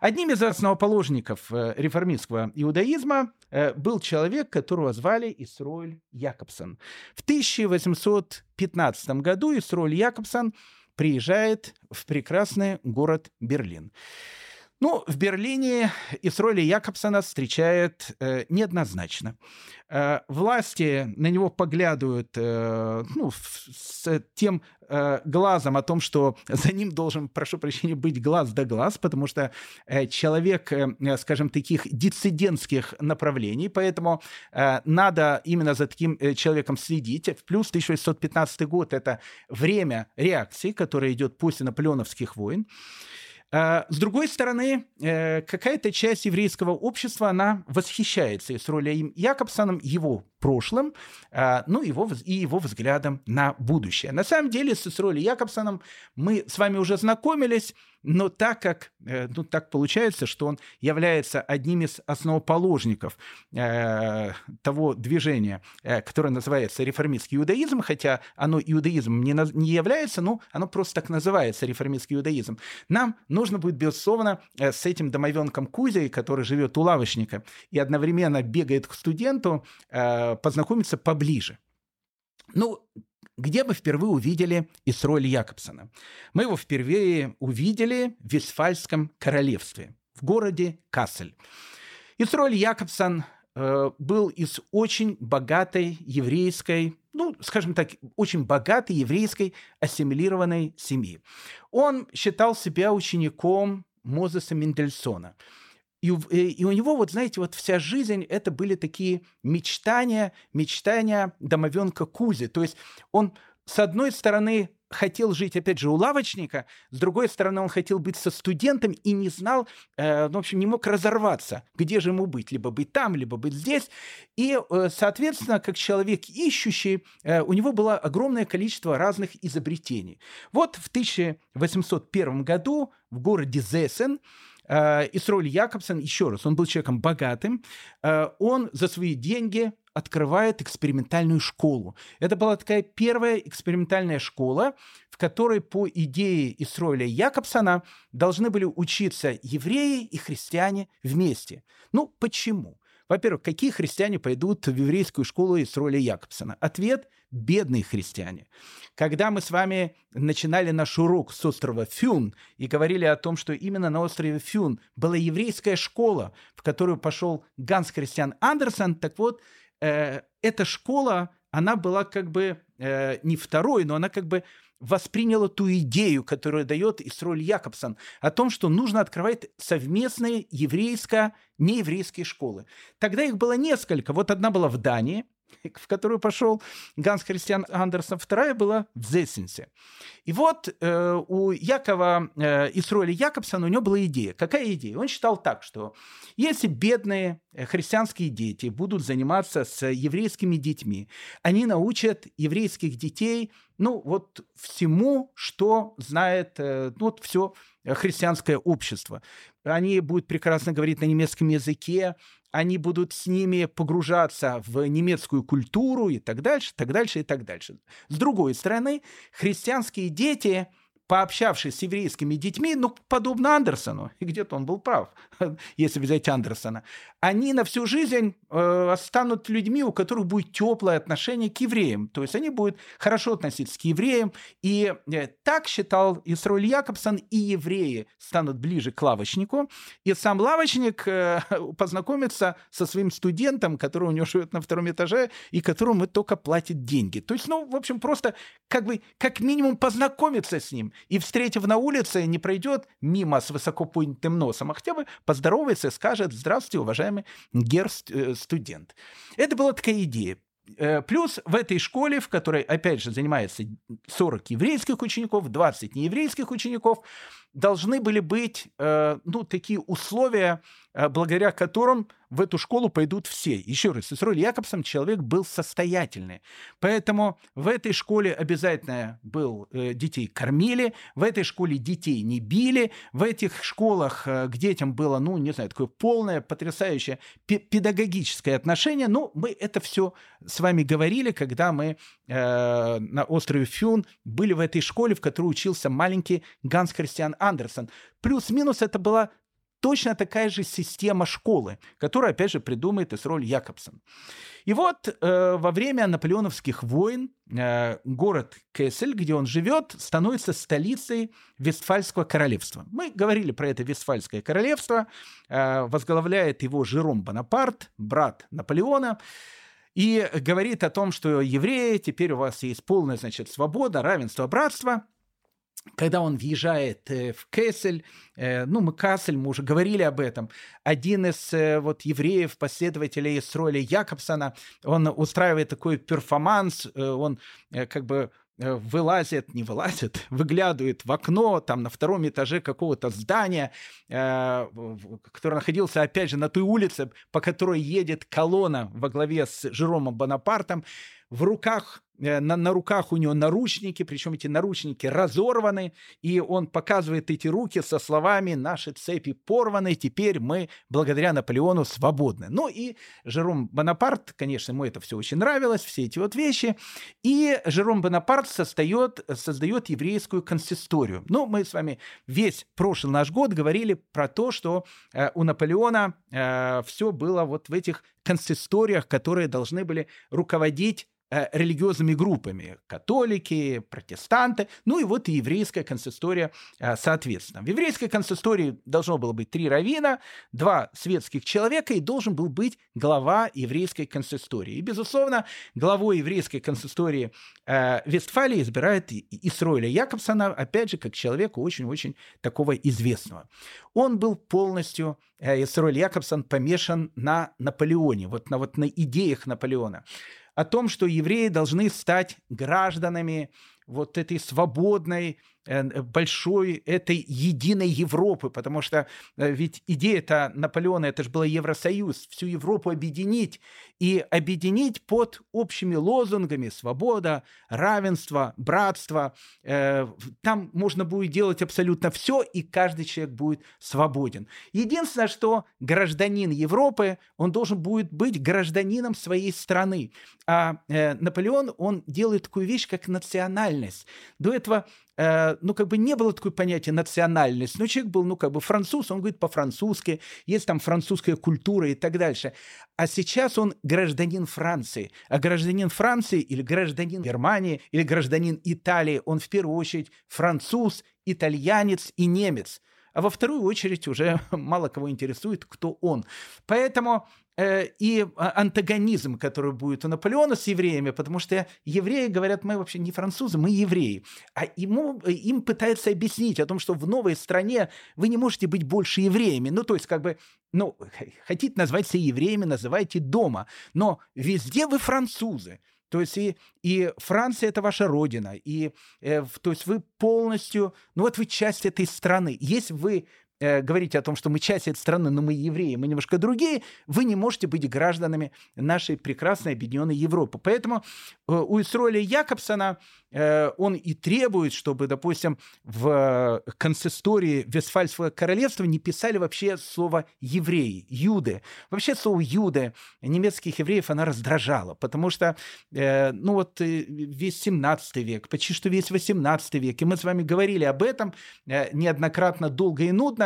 Одним из основоположников э, реформистского иудаизма э, был человек, которого звали Исроэль Якобсон. В 1815 году Исроэль Якобсон приезжает в прекрасный город Берлин. Ну, в Берлине Исроли Якобсона встречает э, неоднозначно. Э, власти на него поглядывают э, ну, с тем э, глазом о том, что за ним должен, прошу прощения, быть глаз да глаз, потому что э, человек, э, скажем, таких диссидентских направлений, поэтому э, надо именно за таким э, человеком следить. Плюс 1615 год – это время реакции, которая идет после наполеоновских войн. С другой стороны, э, какая-то часть еврейского общества, она восхищается с ролью Якобсоном, его прошлым, а, ну, его, и его взглядом на будущее. На самом деле с Исроли Якобсоном мы с вами уже знакомились, но так как, э, ну, так получается, что он является одним из основоположников э, того движения, э, которое называется реформистский иудаизм, хотя оно иудаизмом не, не является, но оно просто так называется, реформистский иудаизм, нам нужно будет, безусловно, э, с этим домовенком Кузей, который живет у лавочника и одновременно бегает к студенту, э, познакомиться поближе. Ну, где мы впервые увидели Исроэль Якобсона? Мы его впервые увидели в Вестфальском королевстве, в городе Кассель. Исроэль Якобсон э, был из очень богатой еврейской, ну, скажем так, очень богатой еврейской ассимилированной семьи. Он считал себя учеником Мозеса Мендельсона – и, э, и у него, вот знаете, вот вся жизнь это были такие мечтания, мечтания домовенка Кузи. То есть он, с одной стороны, хотел жить, опять же, у лавочника, с другой стороны, он хотел быть со студентом и не знал, э, в общем, не мог разорваться, где же ему быть, либо быть там, либо быть здесь. И, э, соответственно, как человек ищущий, э, у него было огромное количество разных изобретений. Вот в 1801 году в городе Зесен Э, Исроль Якобсон, еще раз, он был человеком богатым, э, он за свои деньги открывает экспериментальную школу. Это была такая первая экспериментальная школа, в которой по идее Исроиля Якобсона должны были учиться евреи и христиане вместе. Ну, почему? Во-первых, какие христиане пойдут в еврейскую школу из роли Якобсона? Ответ – бедные христиане. Когда мы с вами начинали наш урок с острова Фюн и говорили о том, что именно на острове Фюн была еврейская школа, в которую пошел Ганс Христиан Андерсон, так вот, э, эта школа, она была как бы э, не второй, но она как бы восприняла ту идею, которую дает Исроль Якобсон, о том, что нужно открывать совместные еврейско-нееврейские школы. Тогда их было несколько. Вот одна была в Дании, в которую пошел Ганс Христиан Андерсон, вторая была в Зессенсе. И вот э, у Якова э, Исроэля Якобсона у него была идея. Какая идея? Он считал так, что если бедные э, христианские дети будут заниматься с еврейскими детьми, они научат еврейских детей, ну, вот всему, что знает, э, ну, вот все христианское общество. Они будут прекрасно говорить на немецком языке, они будут с ними погружаться в немецкую культуру и так дальше, так дальше и так дальше. С другой стороны, христианские дети пообщавшись с еврейскими детьми, ну, подобно Андерсону, и где-то он был прав, если взять Андерсона, они на всю жизнь э, станут людьми, у которых будет теплое отношение к евреям. То есть они будут хорошо относиться к евреям. И э, так считал Исроль Якобсон, и евреи станут ближе к лавочнику. И сам лавочник э, познакомится со своим студентом, который у него живет на втором этаже, и которому только платит деньги. То есть, ну, в общем, просто как бы как минимум познакомиться с ним. И, встретив на улице, не пройдет мимо с высоко поднятым носом, а хотя бы поздоровается и скажет «Здравствуйте, уважаемый гер-студент». Это была такая идея. Э, плюс в этой школе, в которой, опять же, занимается 40 еврейских учеников, 20 нееврейских учеников, должны были быть э, ну, такие условия, э, благодаря которым в эту школу пойдут все. Еще раз, Исроль Якобсон человек был состоятельный. Поэтому в этой школе обязательно был э, детей кормили, в этой школе детей не били, в этих школах э, к детям было, ну, не знаю, такое полное, потрясающее педагогическое отношение. Ну, мы это все с вами говорили, когда мы э, на острове Фюн были в этой школе, в которой учился маленький Ганс Христиан Андерсон. Плюс-минус это была точно такая же система школы, которую, опять же, придумает Исроль Якобсон. И вот э, во время наполеоновских войн э, город Кессель, где он живет, становится столицей Вестфальского королевства. Мы говорили про это Вестфальское королевство, э, возглавляет его Жером Бонапарт, брат Наполеона и говорит о том, что евреи, теперь у вас есть полная, значит, свобода, равенство, братство – когда он въезжает э, в Кессель, э, ну, мы Кассель, мы уже говорили об этом, один из э, вот евреев, последователей с роли Якобсона, он устраивает такой перформанс, он как бы вылазит, не вылазит, выглядывает в окно, там на втором этаже какого-то здания, которое находился, опять же, на той улице, по которой едет колонна во главе с Жеромом Бонапартом. В руках на, на руках у него наручники, причем эти наручники разорваны, и он показывает эти руки со словами «наши цепи порваны, теперь мы благодаря Наполеону свободны». Ну и Жером Бонапарт, конечно, ему это все очень нравилось, все эти вот вещи, и Жером Бонапарт создает, создает еврейскую консисторию. Ну, мы с вами весь прошлый наш год говорили про то, что э, у Наполеона э, все было вот в этих консисториях, которые должны были руководить Э, религиозными группами. Католики, протестанты, ну и вот и еврейская консистория э, соответственно. В еврейской консистории должно было быть три равина, два светских человека и должен был быть глава еврейской консистории. И, безусловно, главой еврейской консистории э, Вестфалии избирает Исроиля Якобсона, опять же, как человека очень-очень такого известного. Он был полностью, Исроиль Якобсон, помешан на Наполеоне, вот на, вот на идеях Наполеона о том, что евреи должны стать гражданами вот этой свободной, большой этой единой Европы, потому что э, ведь идея-то Наполеона, это же был Евросоюз, всю Европу объединить и объединить под общими лозунгами свобода, равенство, братство. Э, там можно будет делать абсолютно все, и каждый человек будет свободен. Единственное, что гражданин Европы, он должен будет быть гражданином своей страны. А Наполеон, он делает такую вещь, как национальность. До этого Э, ну, как бы не было такой понятия национальность. Но человек был, ну, как бы француз, он говорит по-французски, есть там французская культура и так дальше. А сейчас он гражданин Франции. А гражданин Франции или гражданин Германии или гражданин Италии, он в первую очередь француз, итальянец и немец а во вторую очередь уже мало кого интересует, кто он. Поэтому Э, и а, антагонизм, который будет у Наполеона с евреями, потому что евреи говорят, мы вообще не французы, мы евреи. А ему, э, им пытаются объяснить о том, что в новой стране вы не можете быть больше евреями. Ну, то есть, как бы, ну, хотите назвать себя евреями, называйте дома, но везде вы французы. То есть и, и Франция это ваша родина, и э, то есть вы полностью, ну вот вы часть этой страны. Если вы э, говорите о том, что мы часть этой страны, но мы евреи, мы немножко другие, вы не можете быть гражданами нашей прекрасной объединенной Европы. Поэтому э, у Исроля Якобсона Э, он и требует, чтобы, допустим, в консистории Вестфальского королевства не писали вообще слово «евреи», «юды». Вообще слово «юды» немецких евреев она раздражала, потому что, э, ну вот, э, весь 17 век, почти что весь 18 век, и мы с вами говорили об этом неоднократно, долго и нудно,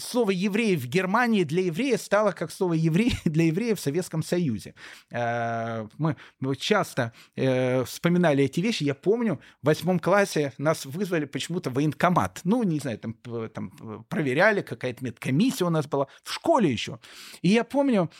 слово «еврей» в Германии для еврея стало как слово «еврей» для еврея в Советском Союзе. Э, мы часто э, вспоминали эти вещи. Я помню, в восьмом классе нас вызвали почему-то военкомат. Ну, не знаю, там, там проверяли, какая-то медкомиссия у нас была. В школе еще. И я помню,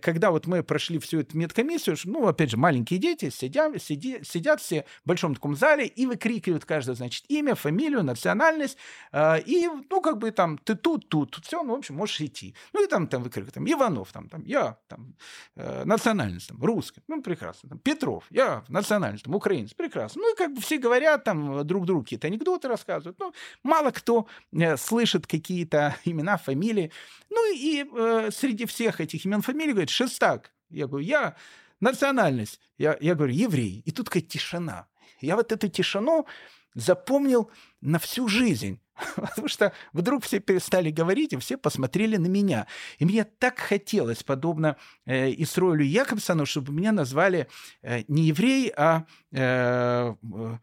когда вот мы прошли всю эту медкомиссию, ну, опять же, маленькие дети сидят, сидят, сидят все в большом таком зале и выкрикивают каждое, значит, имя, фамилию, национальность. И, ну, как бы там, ты тут, тут, тут все, ну, в общем, можешь идти. Ну, и там, там выкрик, там, Иванов, там, там, я, там, э, национальность, там, русский, ну, прекрасно, там, Петров, я, национальность, там, украинец, прекрасно. Ну, и как бы все говорят, там, друг другу какие-то анекдоты рассказывают, ну, мало кто э, слышит какие-то имена, фамилии. Ну, и э, среди всех этих имен, фамилий, говорит, Шестак. Я говорю, я, национальность, я, я говорю, еврей. И тут такая тишина. Я вот эту тишину запомнил на всю жизнь. Потому что вдруг все перестали говорить, и все посмотрели на меня. И мне так хотелось, подобно э, Исроилю Якобсону, чтобы меня назвали э, не еврей, а э, э,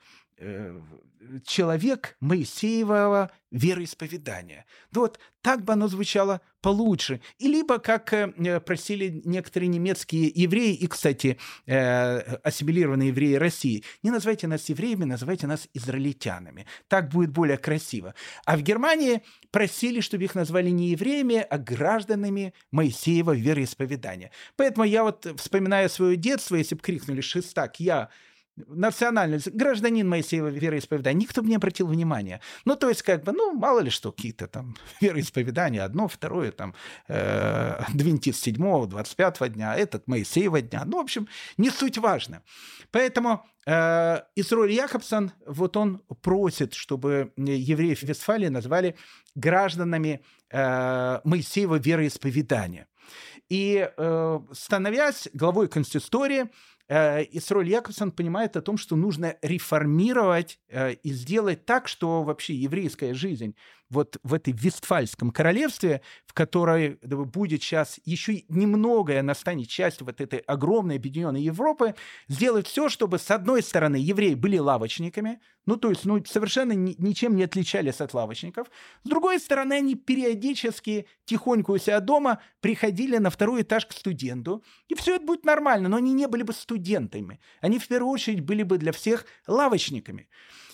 человек Моисеевого вероисповедания. Вот так бы оно звучало получше. И либо, как э, просили некоторые немецкие евреи, и, кстати, э, ассимилированные евреи России, не называйте нас евреями, называйте нас израильтянами. Так будет более красиво. А в Германии просили, чтобы их назвали не евреями, а гражданами Моисеева вероисповедания. Поэтому я вот, вспоминая свое детство, если бы крикнули «Шестак, я национальность, гражданин Моисеева вероисповедания, никто бы не обратил внимания. Ну, то есть, как бы, ну, мало ли что, какие-то там вероисповедания, одно, второе, там, э, адвентист седьмого, двадцать пятого дня, этот Моисеева дня. Ну, в общем, не суть важно. Поэтому э, Исроль Якобсон, вот он просит, чтобы евреев Вестфалии назвали гражданами э, Моисеева вероисповедания. И э, становясь главой консистории, Э, Исроль Якобсон понимает о том, что нужно реформировать э, и сделать так, что вообще еврейская жизнь вот в этой Вестфальском королевстве, в которой будет сейчас еще немногое настанет часть вот этой огромной объединенной Европы, сделать все, чтобы с одной стороны евреи были лавочниками, ну то есть ну, совершенно ни, ничем не отличались от лавочников, с другой стороны они периодически тихонько у себя дома приходили на второй этаж к студенту, и все это будет нормально, но они не были бы студентами, они в первую очередь были бы для всех лавочниками.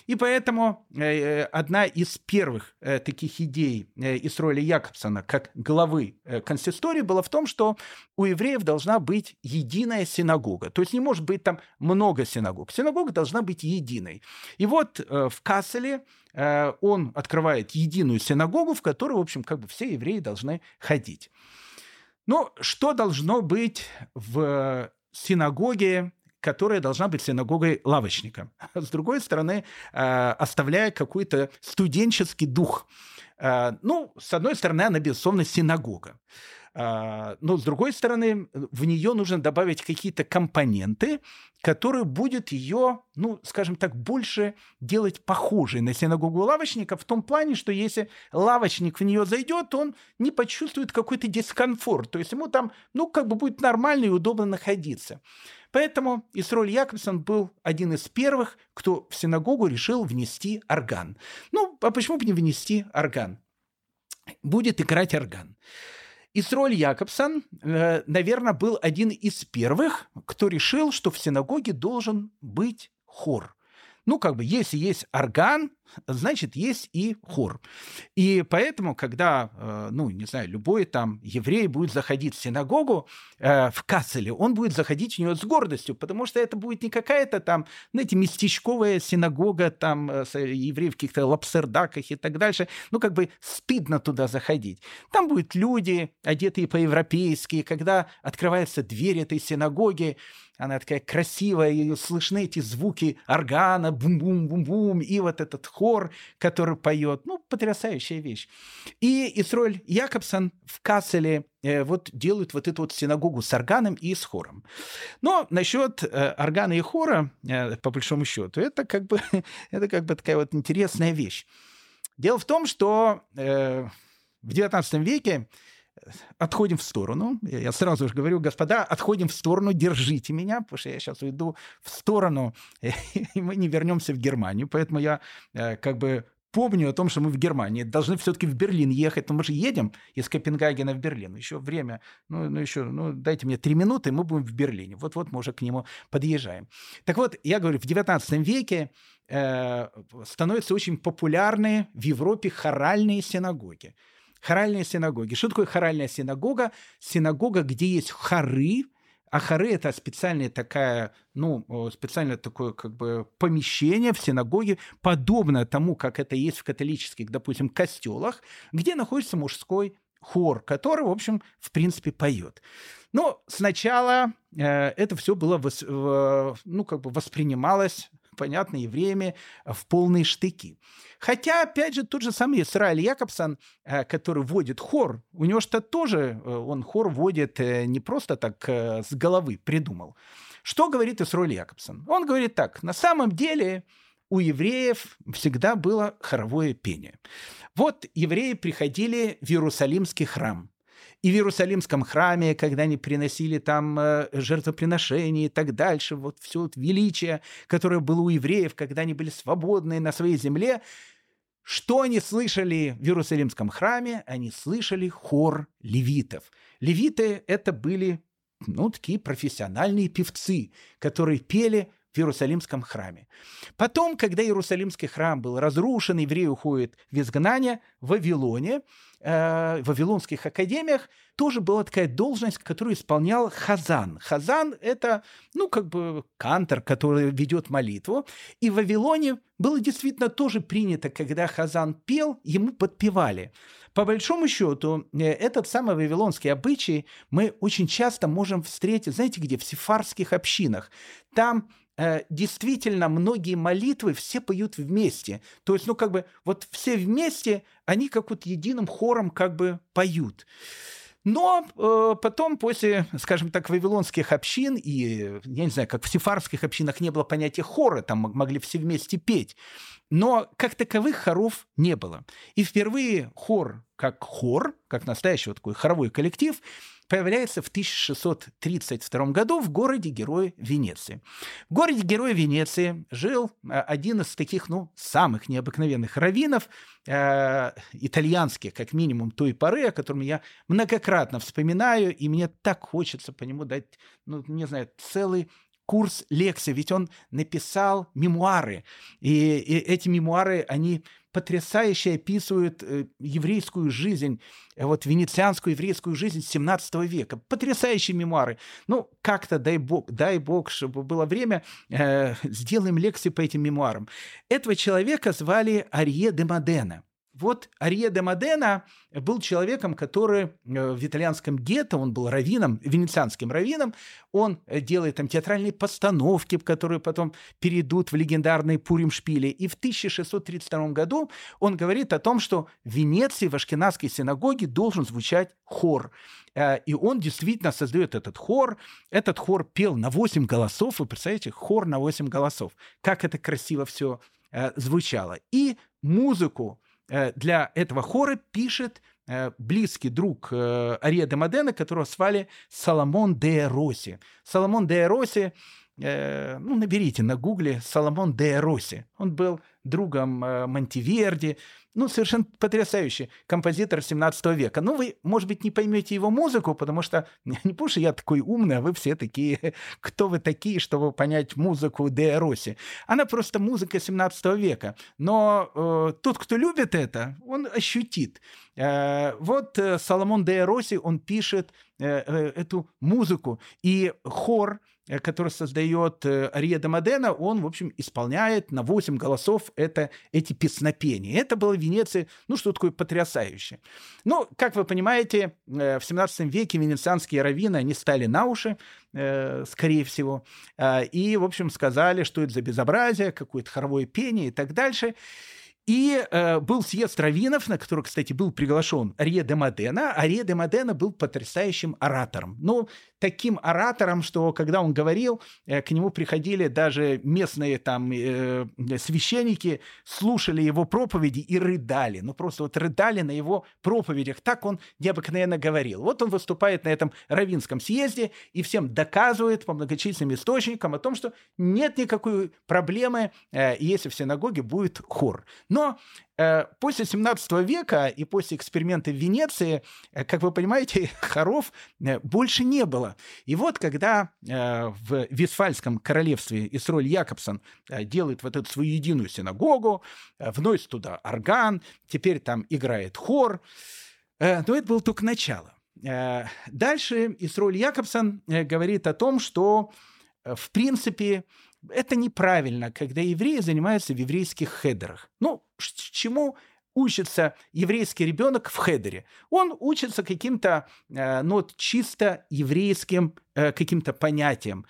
И поэтому э, э, одна из первых э, таких идей из роли Якобсона как главы консистории была в том, что у евреев должна быть единая синагога. То есть не может быть там много синагог. Синагога должна быть единой. И вот в Касселе он открывает единую синагогу, в которую, в общем, как бы все евреи должны ходить. Ну, что должно быть в синагоге которая должна быть синагогой лавочника. С другой стороны, э, оставляя какой-то студенческий дух. Э, ну, с одной стороны, она, безусловно, синагога. А, но с другой стороны, в нее нужно добавить какие-то компоненты, которые будет ее, ну, скажем так, больше делать похожей на синагогу лавочника в том плане, что если лавочник в нее зайдет, он не почувствует какой-то дискомфорт. То есть ему там, ну, как бы будет нормально и удобно находиться. Поэтому Исроль Якобсон был один из первых, кто в синагогу решил внести орган. Ну, а почему бы не внести орган? Будет играть орган. Исроль Якобсон, э, наверное, был один из первых, кто решил, что в синагоге должен быть хор. Ну, как бы, если есть орган, значит, есть и хор. И поэтому, когда, э, ну, не знаю, любой там еврей будет заходить в синагогу э, в Касселе, он будет заходить в нее с гордостью, потому что это будет не какая-то там, знаете, местечковая синагога там э, евреев в каких-то лапсердаках и так дальше. Ну, как бы стыдно туда заходить. Там будут люди, одетые по-европейски, когда открывается дверь этой синагоги, она такая красивая, и слышны эти звуки органа, бум-бум-бум-бум, и вот этот который поет. Ну, потрясающая вещь. И Исроль Якобсон в Касселе э, вот делают вот эту вот синагогу с органом и с хором. Но насчет э, органа и хора, э, по большому счету, это как бы, это как бы такая вот интересная вещь. Дело в том, что э, в XIX веке отходим в сторону. Я сразу же говорю, господа, отходим в сторону, держите меня, потому что я сейчас уйду в сторону, и мы не вернемся в Германию. Поэтому я э, как бы помню о том, что мы в Германии должны все-таки в Берлин ехать. Но мы же едем из Копенгагена в Берлин. Еще время, ну, ну еще, ну, дайте мне три минуты, и мы будем в Берлине. Вот-вот мы уже к нему подъезжаем. Так вот, я говорю, в 19 веке э, становятся очень популярны в Европе хоральные синагоги. Хоральные синагоги. Что такое хоральная синагога? Синагога, где есть хоры, а хоры это специальная такая, ну, специальное такое как бы помещение в синагоге, подобное тому, как это есть в католических, допустим, костелах, где находится мужской хор, который, в общем, в принципе, поет. Но сначала э, это все было, э, ну, как бы воспринималось понятно, евреями э, в полные штыки. Хотя, опять же, тот же самый Исраиль Якобсон, э, который вводит хор, у него что тоже, э, он хор вводит не просто так с головы придумал. Что говорит Исраиль Якобсон? Он говорит так, на самом деле у евреев всегда было хоровое пение. Вот евреи приходили в Иерусалимский храм, и в Иерусалимском храме, когда они приносили там э, жертвоприношения и так дальше, вот все вот величие, которое было у евреев, когда они были свободны на своей земле, что они слышали в Иерусалимском храме? Они слышали хор левитов. Левиты — это были ну, такие профессиональные певцы, которые пели в Иерусалимском храме. Потом, когда Иерусалимский храм был разрушен, евреи уходят в изгнание в Вавилоне, э, в вавилонских академиях, тоже была такая должность, которую исполнял Хазан. Хазан — это, ну, как бы кантор, который ведет молитву. И в Вавилоне было действительно тоже принято, когда Хазан пел, ему подпевали. По большому счету, э, этот самый вавилонский обычай мы очень часто можем встретить, знаете где, в сефарских общинах. Там действительно многие молитвы все поют вместе. То есть, ну, как бы, вот все вместе, они как вот единым хором как бы поют. Но э, потом, после, скажем так, вавилонских общин, и, я не знаю, как в сефарских общинах не было понятия хора, там могли все вместе петь, но как таковых хоров не было. И впервые хор как хор, как настоящий вот такой хоровой коллектив, появляется в 1632 году в городе-герое Венеции. В городе-герое Венеции жил э, один из таких, ну, самых необыкновенных раввинов, э, итальянских, как минимум, той поры, о котором я многократно вспоминаю, и мне так хочется по нему дать, ну, не знаю, целый курс лекций, ведь он написал мемуары, и, и эти мемуары, они потрясающе описывают э, еврейскую жизнь, э, вот венецианскую еврейскую жизнь 17 века. Потрясающие мемуары. Ну, как-то, дай бог, дай бог, чтобы было время, э, сделаем лекции по этим мемуарам. Этого человека звали Арье де Модена. Вот Арье де Модена был человеком, который э, в итальянском гетто, он был раввином, венецианским раввином, он э, делает там театральные постановки, которые потом перейдут в легендарные Пурим-шпили. И в 1632 году он говорит о том, что в Венеции, в Ашкенадской синагоге должен звучать хор. Э, и он действительно создает этот хор. Этот хор пел на 8 голосов. Вы представляете, хор на 8 голосов. Как это красиво все звучало. И музыку для этого хора пишет э, близкий друг э, Ария де Модена, которого звали Соломон де Роси. Соломон де Роси, ну, наберите на гугле Соломон де Роси. Он был другом Монтиверди, ну, совершенно потрясающий композитор 17 века. Ну, вы, может быть, не поймете его музыку, потому что не потому что я такой умный, а вы все такие, кто вы такие, чтобы понять музыку Де Росси. Она просто музыка 17 века. Но э, тот, кто любит это, он ощутит. Э, вот э, Соломон Де Росси, он пишет э, э, эту музыку, и хор Э, который создает э, Ария Модена, он, в общем, исполняет на 8 голосов это, эти песнопения. Это было в Венеции, ну, что такое потрясающее. Ну, как вы понимаете, э, в 17 веке венецианские раввины, они стали на уши, скорее всего, и, в общем, сказали, что это за безобразие, какое-то хоровое пение и так дальше. И э, был съезд раввинов, на который, кстати, был приглашен Арье де Модена. Арье де Модена был потрясающим оратором. Ну, таким оратором, что когда он говорил, э, к нему приходили даже местные там э, священники, слушали его проповеди и рыдали. Ну, просто вот рыдали на его проповедях. Так он необыкновенно говорил. Вот он выступает на этом раввинском съезде и всем доказывает по многочисленным источникам о том, что нет никакой проблемы, э, если в синагоге будет хор. Но но э, после 17 века и после эксперимента в Венеции, э, как вы понимаете, хоров э, больше не было. И вот когда в Висфальском королевстве Исроль Якобсон делает вот эту свою единую синагогу, вносит туда орган, теперь там играет хор, но это было только начало. Дальше Исроль Якобсон говорит о том, что в принципе это неправильно, когда евреи занимаются в еврейских хедерах. Ну, чему учится еврейский ребенок в хедере? Он учится каким-то, э, ну, чисто еврейским э, каким-то понятиям.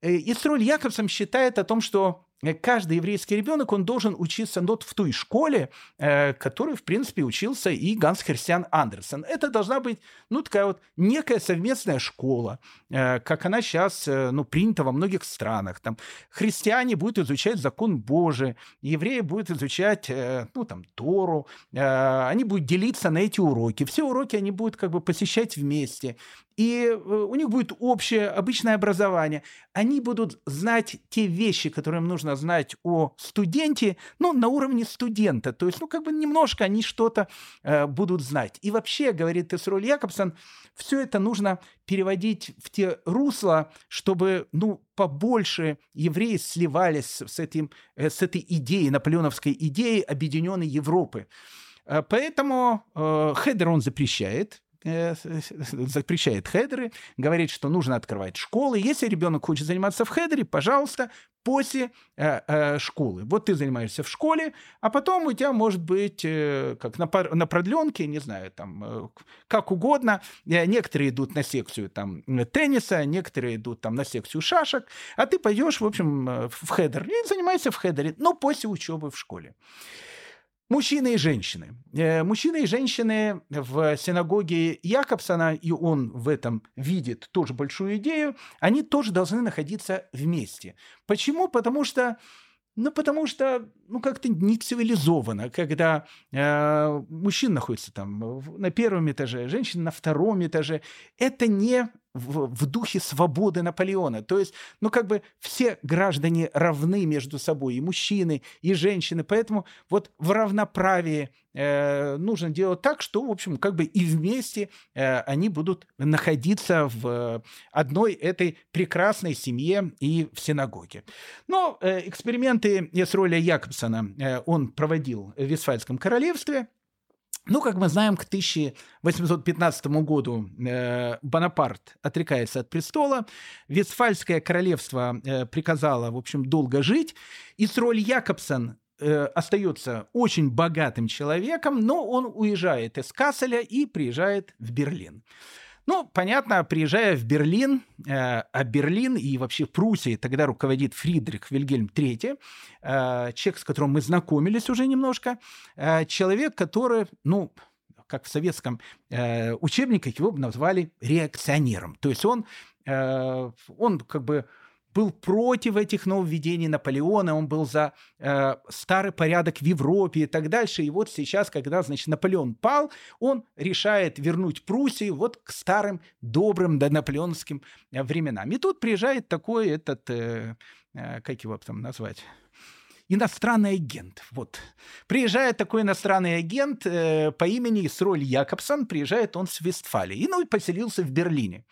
Э, Исроль Якобсон считает о том, что каждый еврейский ребенок, он должен учиться вот в той школе, э, которой, в принципе, учился и Ганс Христиан Андерсен. Это должна быть, ну, такая вот некая совместная школа, э, как она сейчас, э, ну, принята во многих странах. Там христиане будут изучать закон Божий, евреи будут изучать, э, ну, там, Тору, э, они будут делиться на эти уроки. Все уроки они будут как бы посещать вместе и э, у них будет общее обычное образование. Они будут знать те вещи, которые им нужно знать о студенте, ну, на уровне студента. То есть, ну, как бы немножко они что-то э, будут знать. И вообще, говорит Исроль Якобсон, все это нужно переводить в те русла, чтобы, ну, побольше евреи сливались с, этим, э, с этой идеей, наполеоновской идеей объединенной Европы. Э, поэтому э, Хедер он запрещает, запрещает хедеры, говорит, что нужно открывать школы. Если ребенок хочет заниматься в хедере, пожалуйста, после э, э, школы. Вот ты занимаешься в школе, а потом у тебя может быть э, как на, на продленке, не знаю, там э, как угодно. Э, некоторые идут на секцию там тенниса, некоторые идут там на секцию шашек, а ты пойдешь, в общем, э, в хедер и занимайся в хедере, но после учебы в школе. Мужчины и женщины. Э, мужчины и женщины в синагоге Якобсона, и он в этом видит тоже большую идею, они тоже должны находиться вместе. Почему? Потому что ну, потому что, ну, как-то не цивилизованно, когда э, мужчина находится там на первом этаже, женщина на втором этаже. Это не в, в духе свободы Наполеона. То есть, ну, как бы все граждане равны между собой, и мужчины, и женщины. Поэтому вот в равноправии э, нужно делать так, что, в общем, как бы и вместе э, они будут находиться в одной этой прекрасной семье и в синагоге. Но э, эксперименты Есроля Якобсона э, он проводил в Висфальском королевстве. Ну, как мы знаем, к 1815 году э, Бонапарт отрекается от престола, Вестфальское королевство э, приказало, в общем, долго жить, и Сроль Якобсон э, остается очень богатым человеком, но он уезжает из Касселя и приезжает в Берлин. Ну, понятно, приезжая в Берлин, э, а Берлин и вообще Пруссией тогда руководит Фридрих Вильгельм III, э, человек, с которым мы знакомились уже немножко, э, человек, который, ну, как в советском э, учебнике его назвали реакционером. То есть он, э, он как бы был против этих нововведений Наполеона, он был за э, старый порядок в Европе и так дальше. И вот сейчас, когда, значит, Наполеон пал, он решает вернуть Пруссию вот к старым добрым до наполеоновским э, временам. И тут приезжает такой этот, э, э, как его там назвать? иностранный агент. Вот. Приезжает такой иностранный агент э, по имени Исроль Якобсон, приезжает он с Вестфалии, ну и поселился в Берлине.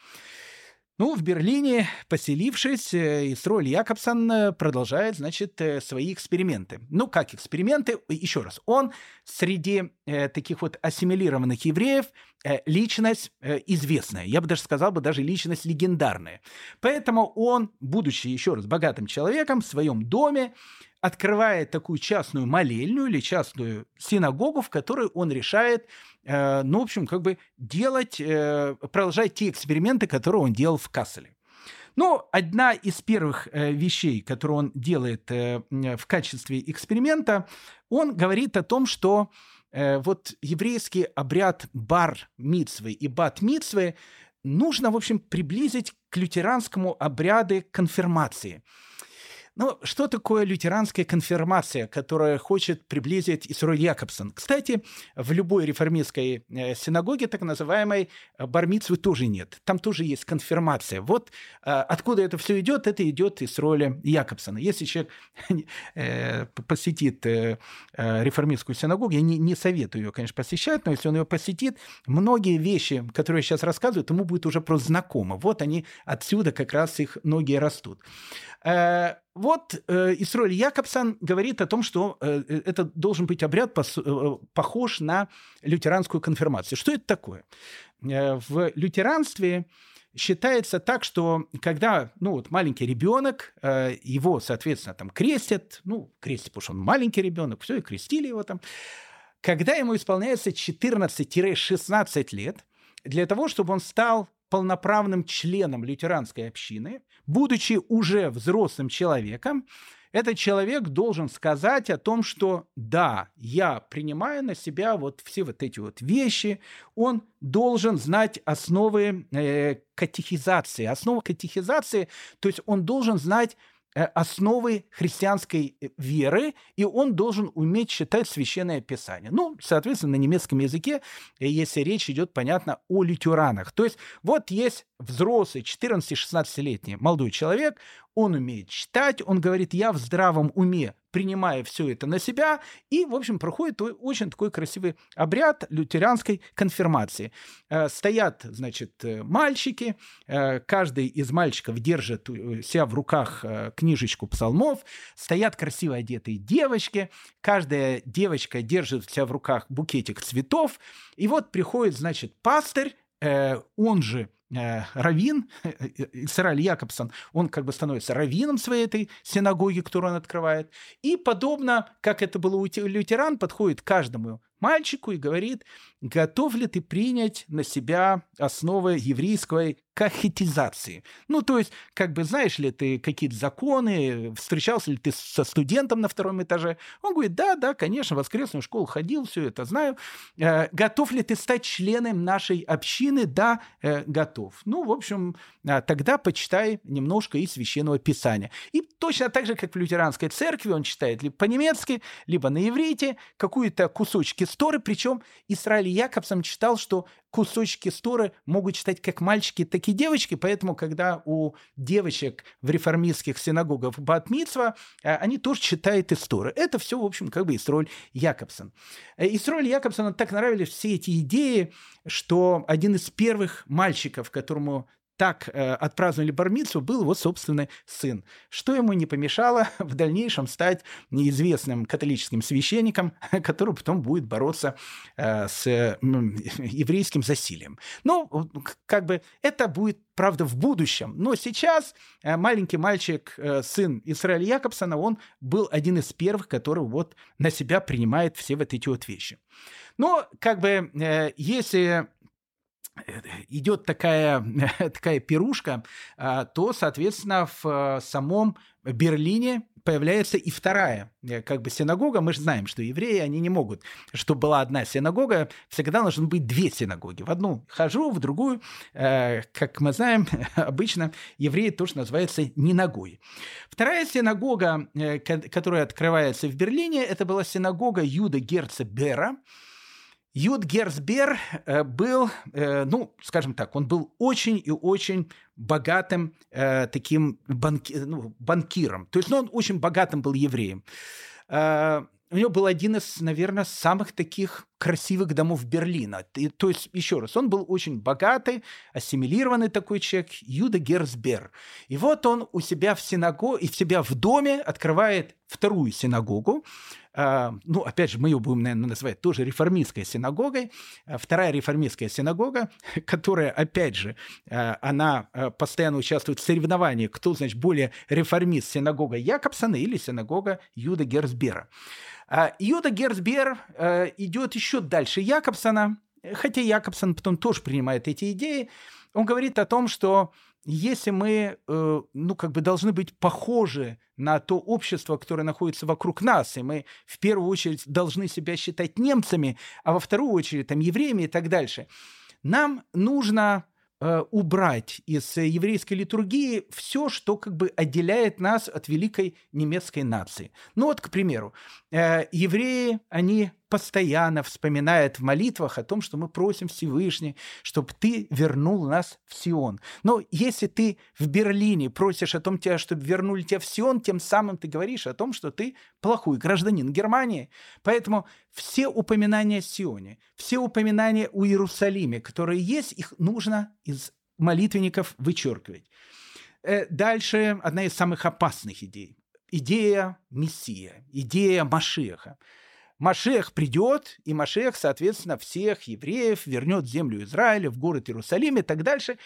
Ну, в Берлине, поселившись, э, Исроль Якобсон э, продолжает, значит, э, свои эксперименты. Ну, как эксперименты? Еще раз, он среди э, таких вот ассимилированных евреев э, личность э, известная. Я бы даже сказал бы, даже личность легендарная. Поэтому он, будучи, еще раз, богатым человеком, в своем доме открывает такую частную молельную или частную синагогу, в которой он решает, ну, в общем, как бы делать, продолжать те эксперименты, которые он делал в Касселе. Но одна из первых вещей, которую он делает в качестве эксперимента, он говорит о том, что вот еврейский обряд бар мицвы и бат мицвы нужно, в общем, приблизить к лютеранскому обряду конфирмации – ну, что такое лютеранская конфирмация, которая хочет приблизить Исрой Якобсон? Кстати, в любой реформистской э, синагоге так называемой э, бармицвы тоже нет. Там тоже есть конфирмация. Вот э, откуда это все идет, это идет из роли Якобсона. Если человек посетит реформистскую синагогу, я не, не советую ее, конечно, посещать, но если он ее посетит, многие вещи, которые я сейчас рассказываю, ему будет уже просто знакомо. Вот они отсюда как раз их многие растут. Э, вот э, Исроль Якобсон говорит о том, что э, это должен быть обряд похож на лютеранскую конфирмацию. Что это такое? В лютеранстве считается так, что когда, ну, вот маленький ребенок, его, соответственно, там крестят, ну, крестят, потому что он маленький ребенок, все, и крестили его там. Когда ему исполняется 14-16 лет, для того, чтобы он стал полноправным членом лютеранской общины, будучи уже взрослым человеком, этот человек должен сказать о том, что да, я принимаю на себя вот все вот эти вот вещи, он должен знать основы э, катехизации. Основы катехизации, то есть он должен знать основы христианской э, веры, и он должен уметь читать священное писание. Ну, соответственно, на немецком языке, э, если речь идет, понятно, о лютеранах. То есть вот есть взрослый, 14-16-летний молодой человек, он умеет читать, он говорит, я в здравом уме принимая все это на себя, и, в общем, проходит очень такой красивый обряд лютеранской конфирмации. Э, стоят, значит, э, мальчики, э, каждый из мальчиков держит себя в руках книжечку псалмов, стоят красиво одетые девочки, каждая девочка держит себя в руках букетик цветов, и вот приходит, значит, пастырь, он же э, Равин, Исраиль Якобсон, он как бы становится раввином своей этой синагоги, которую он открывает. И подобно, как это было у лютеран, подходит каждому мальчику и говорит, готов ли ты принять на себя основы еврейской кахетизации. Ну, то есть, как бы, знаешь ли ты какие-то законы, встречался ли ты со студентом на втором этаже? Он говорит, да, да, конечно, в воскресную школу ходил, все это знаю. Э, готов ли ты стать членом нашей общины? Да, э, готов. Ну, в общем, э, тогда почитай немножко из Священного Писания. И точно так же, как в лютеранской церкви, он читает либо по-немецки, либо на иврите, какую-то кусочки Сторы, причем Израиль Якобсон читал, что кусочки Сторы могут читать как мальчики, так и девочки, поэтому, когда у девочек в реформистских синагогах Батмитсва, э, они тоже читают Исторы. Это все, в общем, как бы Исроль Якобсон. Э, Исроль Якобсону так нравились все эти идеи, что один из первых мальчиков, которому так э, отпраздновали Бармицу, был его собственный сын, что ему не помешало в дальнейшем стать неизвестным католическим священником, который потом будет бороться э, с э, еврейским засилием. Ну, как бы это будет, правда, в будущем, но сейчас э, маленький мальчик, э, сын Израиля Якобсона, он был один из первых, который вот на себя принимает все вот эти вот вещи. Но как бы э, если идет такая, такая пирушка, а, то, соответственно, в э, самом Берлине появляется и вторая э, как бы синагога. Мы же знаем, что евреи, они не могут, чтобы была одна синагога, всегда должны быть две синагоги. В одну хожу, в другую, э, как мы знаем, обычно евреи тоже называются неногой. Вторая синагога, которая открывается в Берлине, это была синагога Юда Герца Бера, Юд Герцбер э, был, э, ну, скажем так, он был очень и очень богатым э, таким банки, ну, банкиром. То есть, ну, он очень богатым был евреем. У него был один из, наверное, самых таких красивых домов Берлина. То есть, еще раз, он был очень богатый, ассимилированный такой человек, Юда Герцбер. И вот он у себя в синагоге, и в себя в доме открывает вторую синагогу, ну, опять же, мы ее будем, наверное, называть тоже реформистской синагогой. А, вторая реформистская синагога, которая, опять же, а, она постоянно участвует в соревновании, кто, значит, более реформист, синагога Якобсона или синагога Юда Герцбера. Юда Герцбер идет еще дальше Якобсона, хотя Якобсон потом тоже принимает эти идеи. Он говорит о том, что если мы, э, ну, как бы должны быть похожи на то общество, которое находится вокруг нас, и мы в первую очередь должны себя считать немцами, а во вторую очередь там евреями и так дальше, нам нужно Э, убрать из еврейской литургии все, что как бы отделяет нас от великой немецкой нации. Ну вот, к примеру, э, евреи, они постоянно вспоминают в молитвах о том, что мы просим Всевышний, чтобы ты вернул нас в Сион. Но если ты в Берлине просишь о том, тебя, чтобы вернули тебя в Сион, тем самым ты говоришь о том, что ты плохой гражданин Германии. Поэтому все упоминания о Сионе, все упоминания о Иерусалиме, которые есть, их нужно из молитвенников вычеркивать. Э, дальше одна из самых опасных идей. Идея Мессия, идея Машеха. Машех придет, и Машех, соответственно, всех евреев вернет в землю Израиля, в город Иерусалим и так дальше.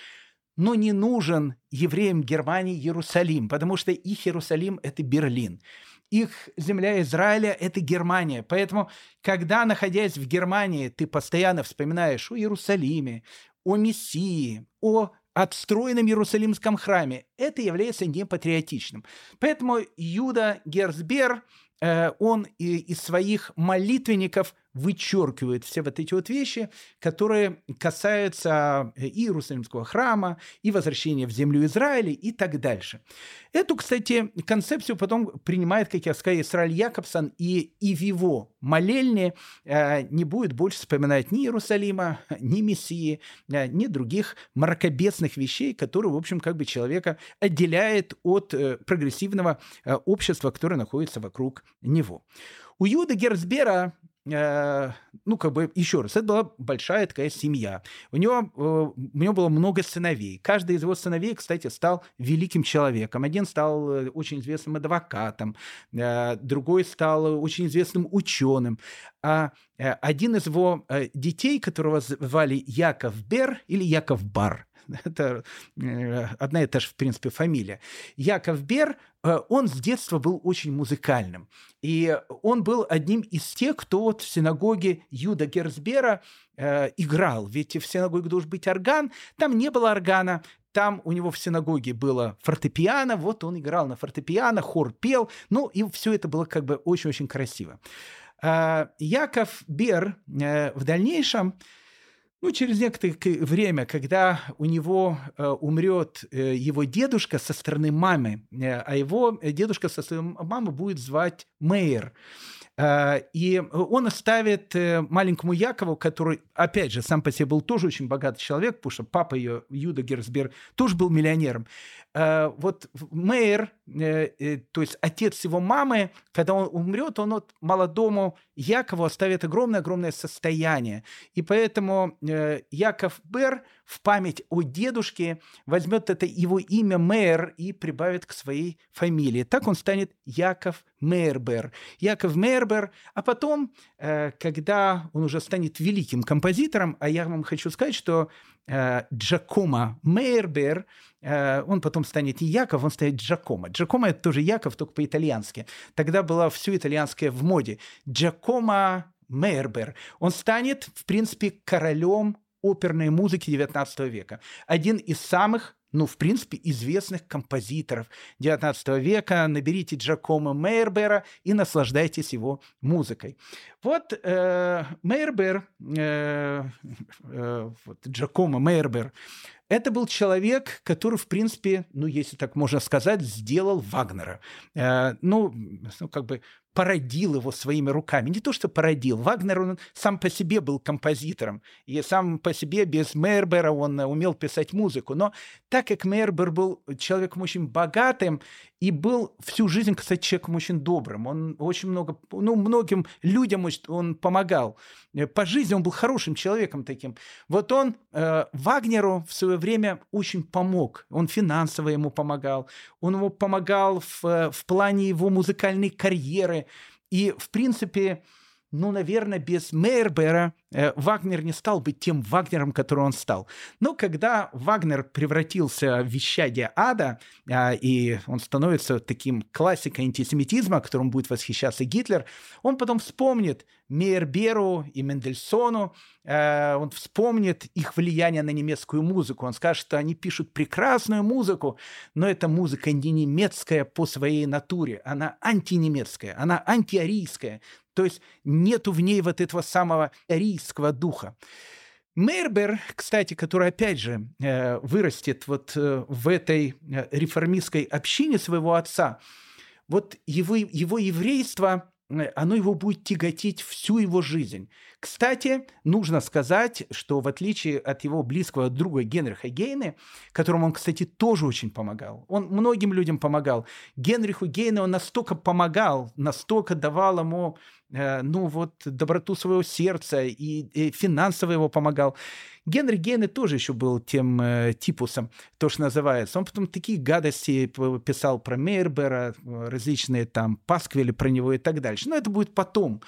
Но не нужен евреям Германии Иерусалим, потому что их Иерусалим – это Берлин. Их земля Израиля – это Германия. Поэтому, когда, находясь в Германии, ты постоянно вспоминаешь о Иерусалиме, о Мессии, о отстроенном Иерусалимском храме, это является непатриотичным. Поэтому Юда Герцбер Э, он из своих молитвенников вычеркивает все вот эти вот вещи, которые касаются э, и Иерусалимского храма, и возвращения в землю Израиля и так дальше. Эту, кстати, концепцию потом принимает, как я сказал, Исраиль Якобсон, и, и в его молельне э, не будет больше вспоминать ни Иерусалима, ни Мессии, э, ни других мракобесных вещей, которые, в общем, как бы человека отделяет от прогрессивного общества, которое находится вокруг него. У Юда Герцбера ну, как бы, еще раз, это была большая такая семья. У него, э, у него было много сыновей. Каждый из его сыновей, кстати, стал великим человеком. Один стал э, очень известным адвокатом, другой стал очень известным ученым. А один из его детей, которого звали Яков Бер или Яков Бар, это одна и та же, в принципе, фамилия. Яков Бер Э, он с детства был очень музыкальным. И он был одним из тех, кто вот в синагоге Юда Герцбера э, играл. Ведь в синагоге должен быть орган, там не было органа, там у него в синагоге было фортепиано, вот он играл на фортепиано, хор пел, ну и все это было как бы очень-очень красиво. Э, Яков Бер э, в дальнейшем ну, через некоторое время, когда у него э, умрет э, его дедушка со стороны мамы, э, а его дедушка со стороны мамы будет звать Мейер. Э, и он оставит э, маленькому Якову, который, опять же, сам по себе был тоже очень богатый человек, потому что папа ее, Юда Герцберг, тоже был миллионером. Э, вот Мейер, то есть отец его мамы, когда он умрет, он вот молодому Якову оставит огромное-огромное состояние. И поэтому Яков Бер в память о дедушке возьмет это его имя Мейер и прибавит к своей фамилии. Так он станет Яков Мейербер. Яков Мейербер, а потом, когда он уже станет великим композитором, а я вам хочу сказать, что Джакомо Мейербер, он потом станет не Яков, он станет Джакомо. Джакомо – это тоже Яков, только по-итальянски. Тогда было все итальянское в моде. Джакомо Мейербер. Он станет, в принципе, королем оперной музыки XIX века. Один из самых ну, в принципе, известных композиторов XIX века. Наберите Джакомо Мейербера и наслаждайтесь его музыкой. Вот э, Мейербер, э, э, вот Джакомо Мейербер, это был человек, который, в принципе, ну, если так можно сказать, сделал Вагнера. Э, ну, ну, как бы породил его своими руками. Не то, что породил. Вагнер, он сам по себе был композитором. И сам по себе без Мейербера он умел писать музыку. Но так как Мейербер был человеком очень богатым и был всю жизнь, кстати, человеком очень добрым, он очень много, ну, многим людям он помогал. По жизни он был хорошим человеком таким. Вот он э, Вагнеру в свое время очень помог. Он финансово ему помогал. Он ему помогал в, в плане его музыкальной карьеры. И, в принципе, ну, наверное, без Мейербера Вагнер не стал бы тем Вагнером, который он стал. Но когда Вагнер превратился в вещание ада, э, и он становится таким классикой антисемитизма, которым будет восхищаться Гитлер, он потом вспомнит Мейерберу и Мендельсону, э, он вспомнит их влияние на немецкую музыку. Он скажет, что они пишут прекрасную музыку, но эта музыка не немецкая по своей натуре, она антинемецкая, она антиарийская. То есть нету в ней вот этого самого арийского духа. Мейербер, кстати, который, опять же, э, вырастет вот э, в этой э, реформистской общине своего отца, вот его, его еврейство оно его будет тяготить всю его жизнь. Кстати, нужно сказать, что в отличие от его близкого друга Генриха Гейне, которому он, кстати, тоже очень помогал, он многим людям помогал, Генриху Гейне он настолько помогал, настолько давал ему ну вот, доброту своего сердца и, и финансово его помогал. Генри Гейне тоже еще был тем э, типусом, то, что называется. Он потом такие гадости писал про Мейербера, различные там пасквили про него и так дальше. Но это будет потом.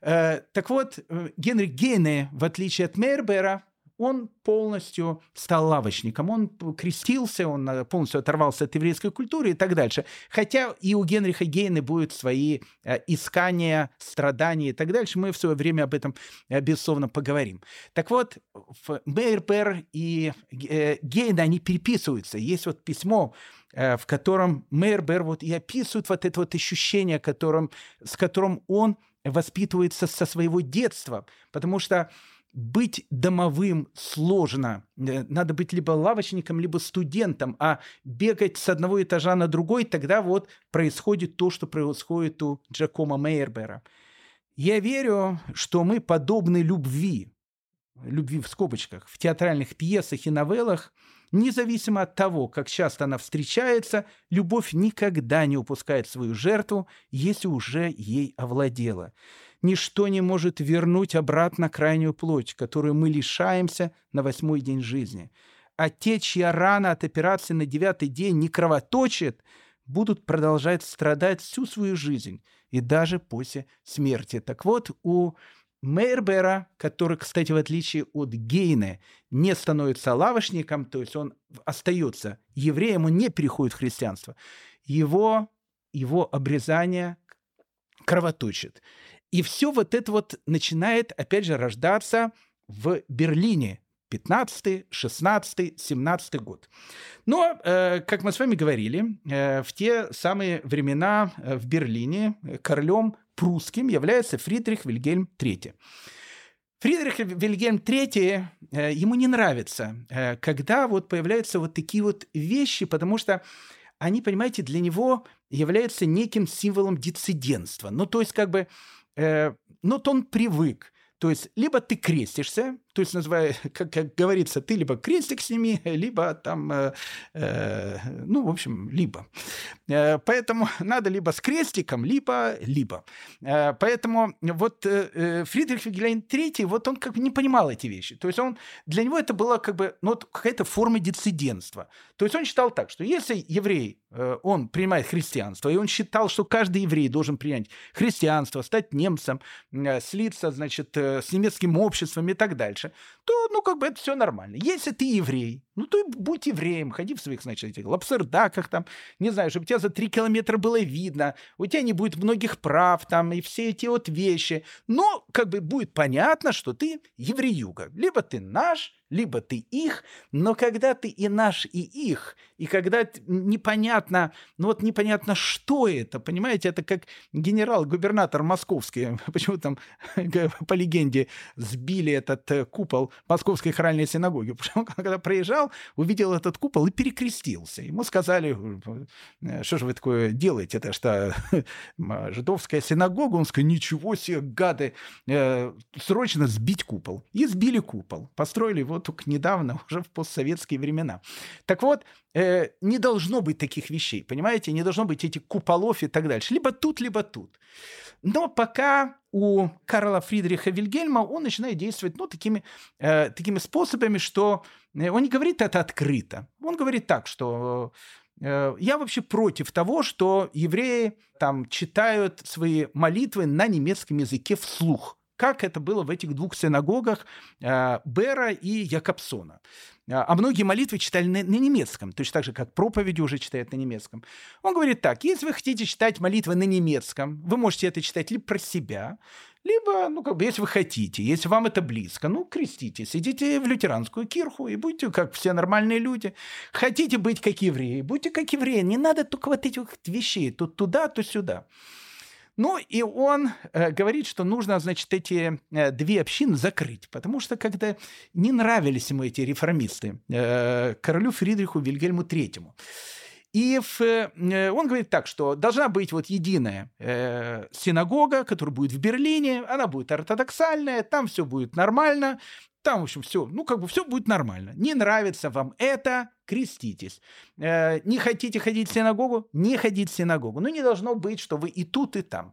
Э, так вот, э, Генри Гейне, в отличие от Мейербера, он полностью стал лавочником, он крестился, он э, полностью оторвался от еврейской культуры и так дальше. Хотя и у Генриха Гейна будут свои э, искания, страдания и так дальше. Мы в свое время об этом, э, безусловно, поговорим. Так вот, Мейербер и Гейна, они переписываются. Есть вот письмо в котором Мейербер вот и описывает вот это вот ощущение, которым, с которым он воспитывается со своего детства, потому что быть домовым сложно. Э, надо быть либо лавочником, либо студентом, а бегать с одного этажа на другой, тогда вот происходит то, что происходит у Джакома Мейербера. Я верю, что мы подобны любви, любви в скобочках, в театральных пьесах и новеллах, независимо от того, как часто она встречается, любовь никогда не упускает свою жертву, если уже ей овладела ничто не может вернуть обратно крайнюю плоть, которую мы лишаемся на восьмой день жизни. А те, чья рана от операции на девятый день не кровоточит, будут продолжать страдать всю свою жизнь и даже после смерти. Так вот, у Мейербера, который, кстати, в отличие от Гейне, не становится лавочником, то есть он остается евреем, он не переходит в христианство, его, его обрезание кровоточит. И все вот это вот начинает, опять же, рождаться в Берлине. 15, 16, 17 год. Но, э, как мы с вами говорили, э, в те самые времена э, в Берлине королем прусским является Фридрих Вильгельм III. Фридрих Вильгельм III, э, ему не нравится, э, когда вот появляются вот такие вот вещи, потому что они, понимаете, для него являются неким символом диссидентства. Ну, то есть, как бы, э, ну, то он привык. То есть, либо ты крестишься, то есть, называя, как, как говорится, ты либо крестик сними, либо там, э, э, ну, в общем, либо. Э, поэтому надо либо с крестиком, либо, либо. Э, поэтому вот э, э Фридрих Вильгельм III, вот он как бы не понимал эти вещи. То есть, он, для него это было как бы, ну, вот какая-то форма диссидентства. То есть, он считал так, что если еврей, он принимает христианство, и он считал, что каждый еврей должен принять христианство, стать немцем, э, слиться, значит, э, с немецким обществом и так дальше, то, ну, как бы это все нормально. Если ты еврей, ну, и будь евреем, ходи в своих, значит, этих лапсердаках там, не знаю, чтобы тебя за три километра было видно, у тебя не будет многих прав там и все эти вот вещи. Но, как бы, будет понятно, что ты евреюга. Либо ты наш, либо ты их, но когда ты и наш, и их, и когда непонятно, ну вот непонятно, что это, понимаете, это как генерал-губернатор московский, почему там по легенде сбили этот э, купол Московской хоральной синагоги, потому что когда проезжал, увидел этот купол и перекрестился. Ему сказали, э, что же вы такое делаете, это что жидовская синагога, он сказал, ничего себе, гады, э, срочно сбить купол. И сбили купол, построили его только недавно, уже в постсоветские времена. Так вот, э, не должно быть таких вещей, понимаете? Не должно быть этих куполов и так дальше. Либо тут, либо тут. Но пока у Карла Фридриха Вильгельма он начинает действовать ну, такими, э, такими способами, что э, он не говорит это открыто. Он говорит так, что э, я вообще против того, что евреи там читают свои молитвы на немецком языке вслух как это было в этих двух синагогах э, Бера и Якобсона. А, а многие молитвы читали на, на немецком, точно так же, как проповеди уже читают на немецком. Он говорит так, если вы хотите читать молитвы на немецком, вы можете это читать либо про себя, либо, ну, как бы, если вы хотите, если вам это близко, ну, креститесь, идите в лютеранскую кирху и будьте как все нормальные люди. Хотите быть как евреи, будьте как евреи. Не надо только вот этих вещей, то туда, то сюда. Ну, и он э, говорит, что нужно, значит, эти э, две общины закрыть, потому что когда не нравились ему эти реформисты, э, королю Фридриху Вильгельму Третьему. И в, э, он говорит так, что должна быть вот единая э, синагога, которая будет в Берлине, она будет ортодоксальная, там все будет нормально, там, в общем, все, ну, как бы все будет нормально. Не нравится вам это, креститесь. Э, не хотите ходить в синагогу, не ходите в синагогу. Ну, не должно быть, что вы и тут, и там.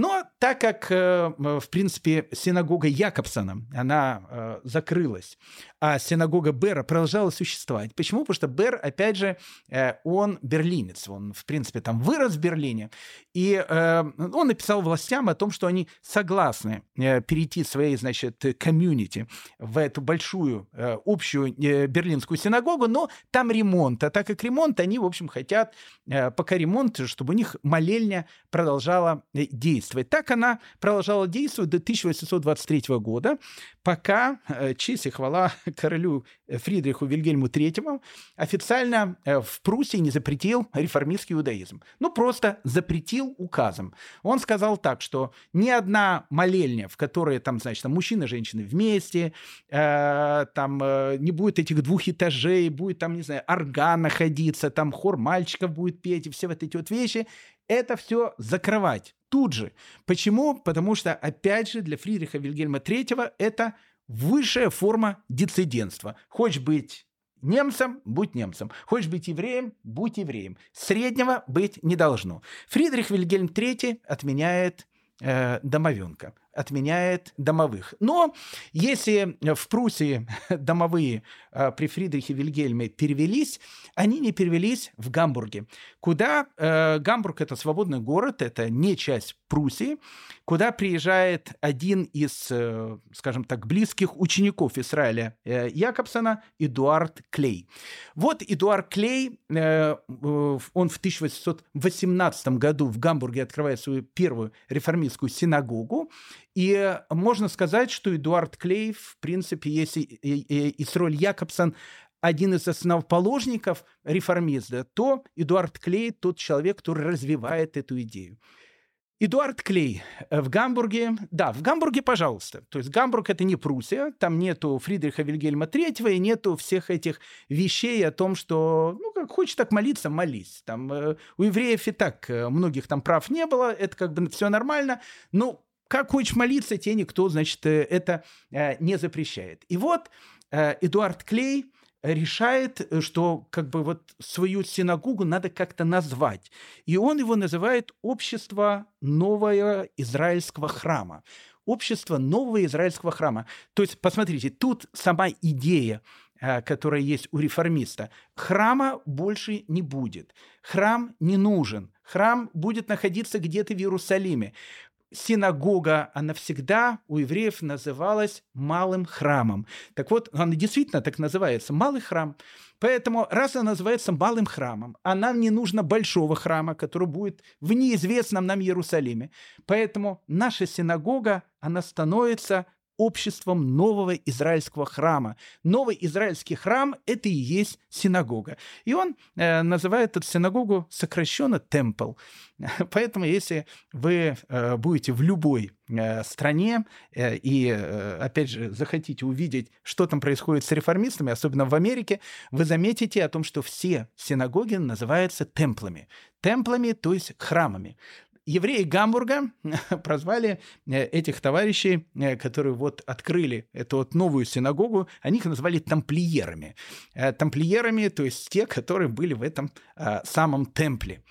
Но так как, э, в принципе, синагога Якобсона, она э, закрылась, а синагога Бера продолжала существовать. Почему? Потому что Бер, опять же, э, он берлинец, он, в принципе, там вырос в Берлине, и он написал властям о том, что они согласны перейти своей, значит, комьюнити в эту большую общую берлинскую синагогу, но там ремонт, а так как ремонт, они, в общем, хотят, пока ремонт, чтобы у них молельня продолжала действовать действовать. Так она продолжала действовать до 1823 года, пока э, честь и хвала королю Фридриху Вильгельму III официально э, в Пруссии не запретил реформистский иудаизм. Ну, просто запретил указом. Он сказал так, что ни одна молельня, в которой там, значит, там мужчины и женщины вместе, э, там э, не будет этих двух этажей, будет там, не знаю, орган находиться, там хор мальчиков будет петь, и все вот эти вот вещи, это все закрывать тут же. Почему? Потому что, опять же, для Фридриха Вильгельма III это высшая форма диссидентства. Хочешь быть немцем – будь немцем. Хочешь быть евреем – будь евреем. Среднего быть не должно. Фридрих Вильгельм III отменяет э, домовенка отменяет домовых. Но если в Пруссии домовые э, при Фридрихе Вильгельме перевелись, они не перевелись в Гамбурге, куда э, Гамбург это свободный город, это не часть Пруссии, куда приезжает один из, э, скажем так, близких учеников Израиля э, Якобсона, Эдуард Клей. Вот Эдуард Клей, он в 1818 году в Гамбурге открывает свою первую реформистскую синагогу, и можно сказать, что Эдуард Клей, в принципе, если и Исроль Якобсон один из основоположников реформизма, то Эдуард Клей тот человек, который развивает эту идею. Эдуард Клей в Гамбурге, да, в Гамбурге, пожалуйста. То есть Гамбург это не Пруссия, там нету Фридриха Вильгельма III и нету всех этих вещей о том, что, ну, как хочешь так молиться, молись. Там э, у евреев и так э, многих там прав не было, это как бы все нормально. Но как хочешь молиться, тебе никто, значит, э, это э, не запрещает. И вот э, Эдуард Клей решает, что как бы вот свою синагогу надо как-то назвать. И он его называет «Общество нового израильского храма». Общество нового израильского храма. То есть, посмотрите, тут сама идея которая есть у реформиста. Храма больше не будет. Храм не нужен. Храм будет находиться где-то в Иерусалиме синагога, она всегда у евреев называлась малым храмом. Так вот, она действительно так называется, малый храм. Поэтому, раз она называется малым храмом, а нам не нужно большого храма, который будет в неизвестном нам Иерусалиме. Поэтому наша синагога, она становится обществом нового израильского храма. Новый израильский храм – это и есть синагога. И он э, называет эту синагогу сокращенно «темпл». Поэтому, если вы э, будете в любой э, стране э, и, э, опять же, захотите увидеть, что там происходит с реформистами, особенно в Америке, вы заметите о том, что все синагоги называются темплами. Темплами, то есть храмами евреи Гамбурга прозвали э, этих товарищей, э, которые вот открыли эту вот новую синагогу, они их назвали тамплиерами. Э, тамплиерами, то есть те, которые были в этом самом темпле.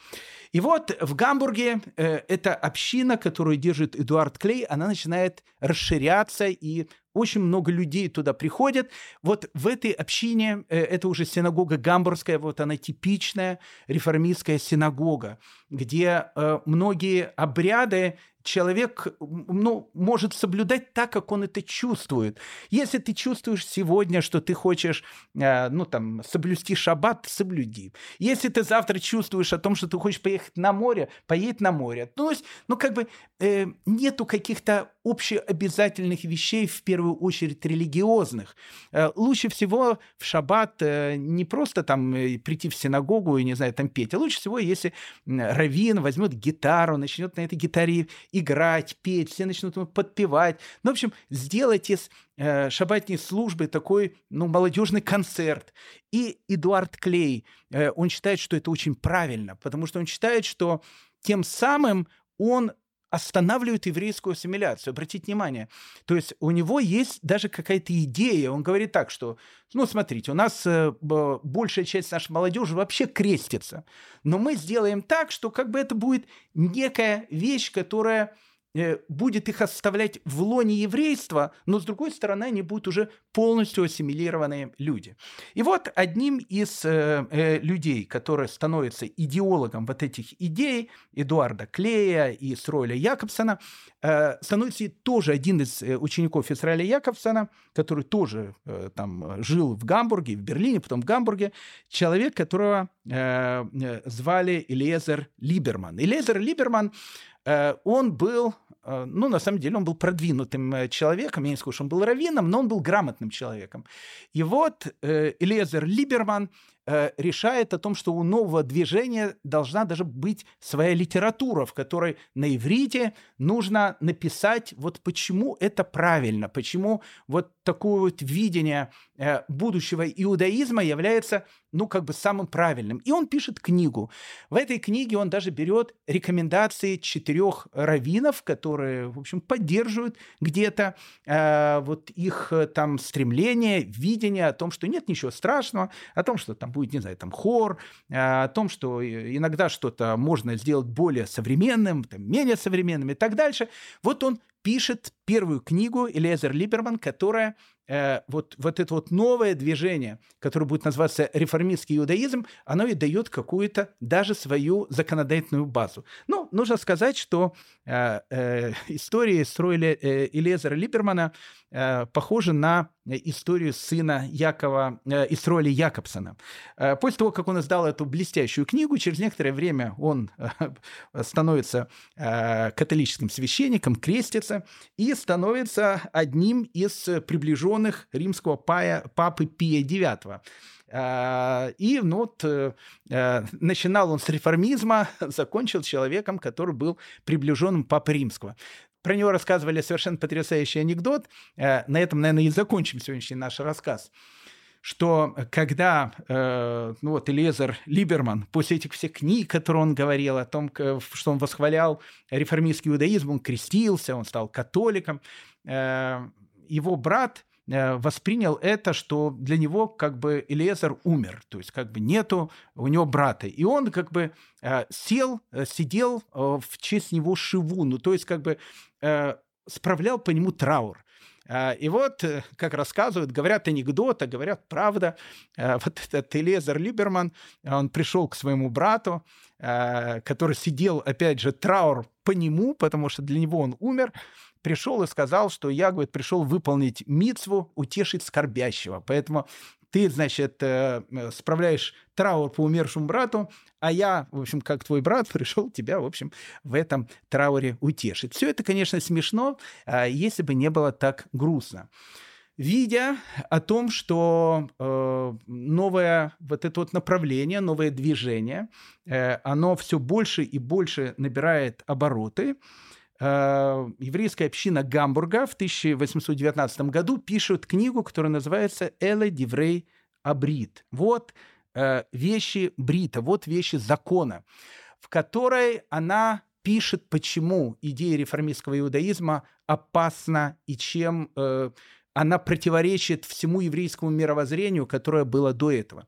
И вот в Гамбурге э, эта община, которую держит Эдуард Клей, она начинает расширяться, и очень много людей туда приходят. Вот в этой общине, э, это уже синагога гамбургская, вот она типичная реформистская синагога, где э, многие обряды человек ну, может соблюдать так, как он это чувствует. Если ты чувствуешь сегодня, что ты хочешь э, ну, там, соблюсти шаббат, соблюди. Если ты завтра чувствуешь о том, что ты хочешь поехать на море, поедь на море. То есть, ну, как бы э, нету каких-то общеобязательных вещей, в первую очередь религиозных. Э, лучше всего в шаббат э, не просто там э, прийти в синагогу и, не знаю, там петь, а лучше всего, если раввин возьмет гитару, начнет на этой гитаре играть, петь, все начнут подпевать. Ну, в общем, сделать из э, шабатной службы такой, ну, молодежный концерт. И Эдуард Клей, э, он считает, что это очень правильно, потому что он считает, что тем самым он останавливает еврейскую ассимиляцию. Обратите внимание. То есть у него есть даже какая-то идея. Он говорит так, что, ну, смотрите, у нас э, большая часть нашей молодежи вообще крестится. Но мы сделаем так, что как бы это будет некая вещь, которая будет их оставлять в лоне еврейства, но с другой стороны они будут уже полностью ассимилированные люди. И вот одним из э, э, людей, который становится идеологом вот этих идей, Эдуарда Клея и Сройля Якобсона, э, становится тоже один из э, учеников Израиля Якобсона, который тоже э, там жил в Гамбурге, в Берлине, потом в Гамбурге, человек, которого звали Элиезер Либерман. Элиезер Либерман, он был ну, на самом деле, он был продвинутым человеком, я не скажу, что он был раввином, но он был грамотным человеком. И вот э, Элиезер Либерман Э, решает о том, что у нового движения должна даже быть своя литература, в которой на иврите нужно написать вот почему это правильно, почему вот такое вот видение э, будущего иудаизма является, ну, как бы самым правильным. И он пишет книгу. В этой книге он даже берет рекомендации четырех раввинов, которые, в общем, поддерживают где-то э, вот их э, там стремление, видение о том, что нет ничего страшного, о том, что там будет, не знаю, там хор, э, о том, что иногда что-то можно сделать более современным, там, менее современным и так дальше. Вот он пишет первую книгу Элиезер Либерман, которая э, вот, вот это вот новое движение, которое будет называться реформистский иудаизм, оно и дает какую-то даже свою законодательную базу. Ну, нужно сказать, что э, э, истории строили э, Элиезера Либермана э, похожи на историю сына Якова, э, Исроэля Якобсона. Э, после того, как он издал эту блестящую книгу, через некоторое время он э, становится э, католическим священником, крестится и становится одним из приближенных римского пая, папы Пия IX. И ну, вот, э, э, начинал он с реформизма, закончил человеком, который был приближенным папы римского. Про него рассказывали совершенно потрясающий анекдот. Э, на этом, наверное, и закончим сегодняшний наш рассказ что когда э, ну вот Элизер Либерман после этих всех книг, которые он говорил о том, что он восхвалял реформистский иудаизм, он крестился, он стал католиком, э, его брат э, воспринял это, что для него как бы Элиезер умер, то есть как бы нету у него брата. И он как бы э, сел, э, сидел в честь него шиву, ну то есть как бы справлял по нему траур. И вот, как рассказывают, говорят анекдоты, говорят правда, вот этот Элезер Либерман, он пришел к своему брату, который сидел, опять же, траур по нему, потому что для него он умер, пришел и сказал, что я, говорит, пришел выполнить мицву, утешить скорбящего. Поэтому ты, значит, э, э, справляешь траур по умершему брату, а я, в общем, как твой брат, пришел тебя, в общем, в этом трауре утешить. Все это, конечно, смешно, а, если бы не было так грустно. Видя о том, что э, новое вот это вот направление, новое движение, оно все больше и больше набирает обороты, Э, еврейская община Гамбурга в 1819 году пишет книгу, которая называется «Эле Диврей Абрит». Вот э, вещи Брита, вот вещи закона, в которой она пишет, почему идея реформистского иудаизма опасна и чем э, она противоречит всему еврейскому мировоззрению, которое было до этого.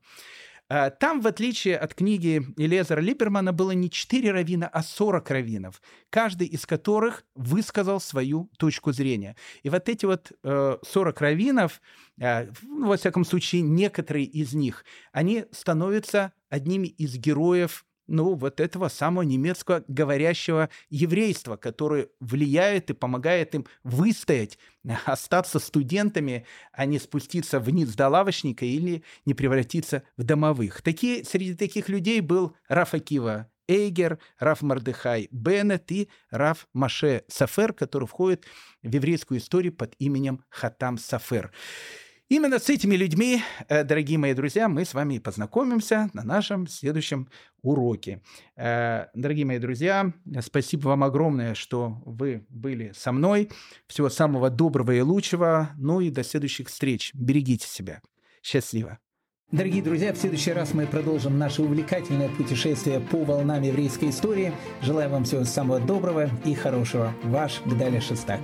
Э, там, в отличие от книги Элезера Липермана, было не 4 равина, а 40 раввинов, каждый из которых высказал свою точку зрения. И вот эти вот 40 э, раввинов, э, ну, во всяком случае, некоторые из них, они становятся одними из героев ну, вот этого самого немецкого говорящего еврейства, которое влияет и помогает им выстоять, остаться студентами, а не спуститься вниз до лавочника или не превратиться в домовых. Такие, среди таких людей был Раф Акива Эйгер, Раф Мардыхай Беннет и Раф Маше Сафер, который входит в еврейскую историю под именем Хатам Сафер. Именно с этими людьми, э, дорогие мои друзья, мы с вами познакомимся на нашем следующем уроке. Э, дорогие мои друзья, спасибо вам огромное, что вы были со мной. Всего самого доброго и лучшего. Ну и до следующих встреч. Берегите себя. Счастливо. Дорогие друзья, в следующий раз мы продолжим наше увлекательное путешествие по волнам еврейской истории. Желаю вам всего самого доброго и хорошего. Ваш Гдаля Шестак.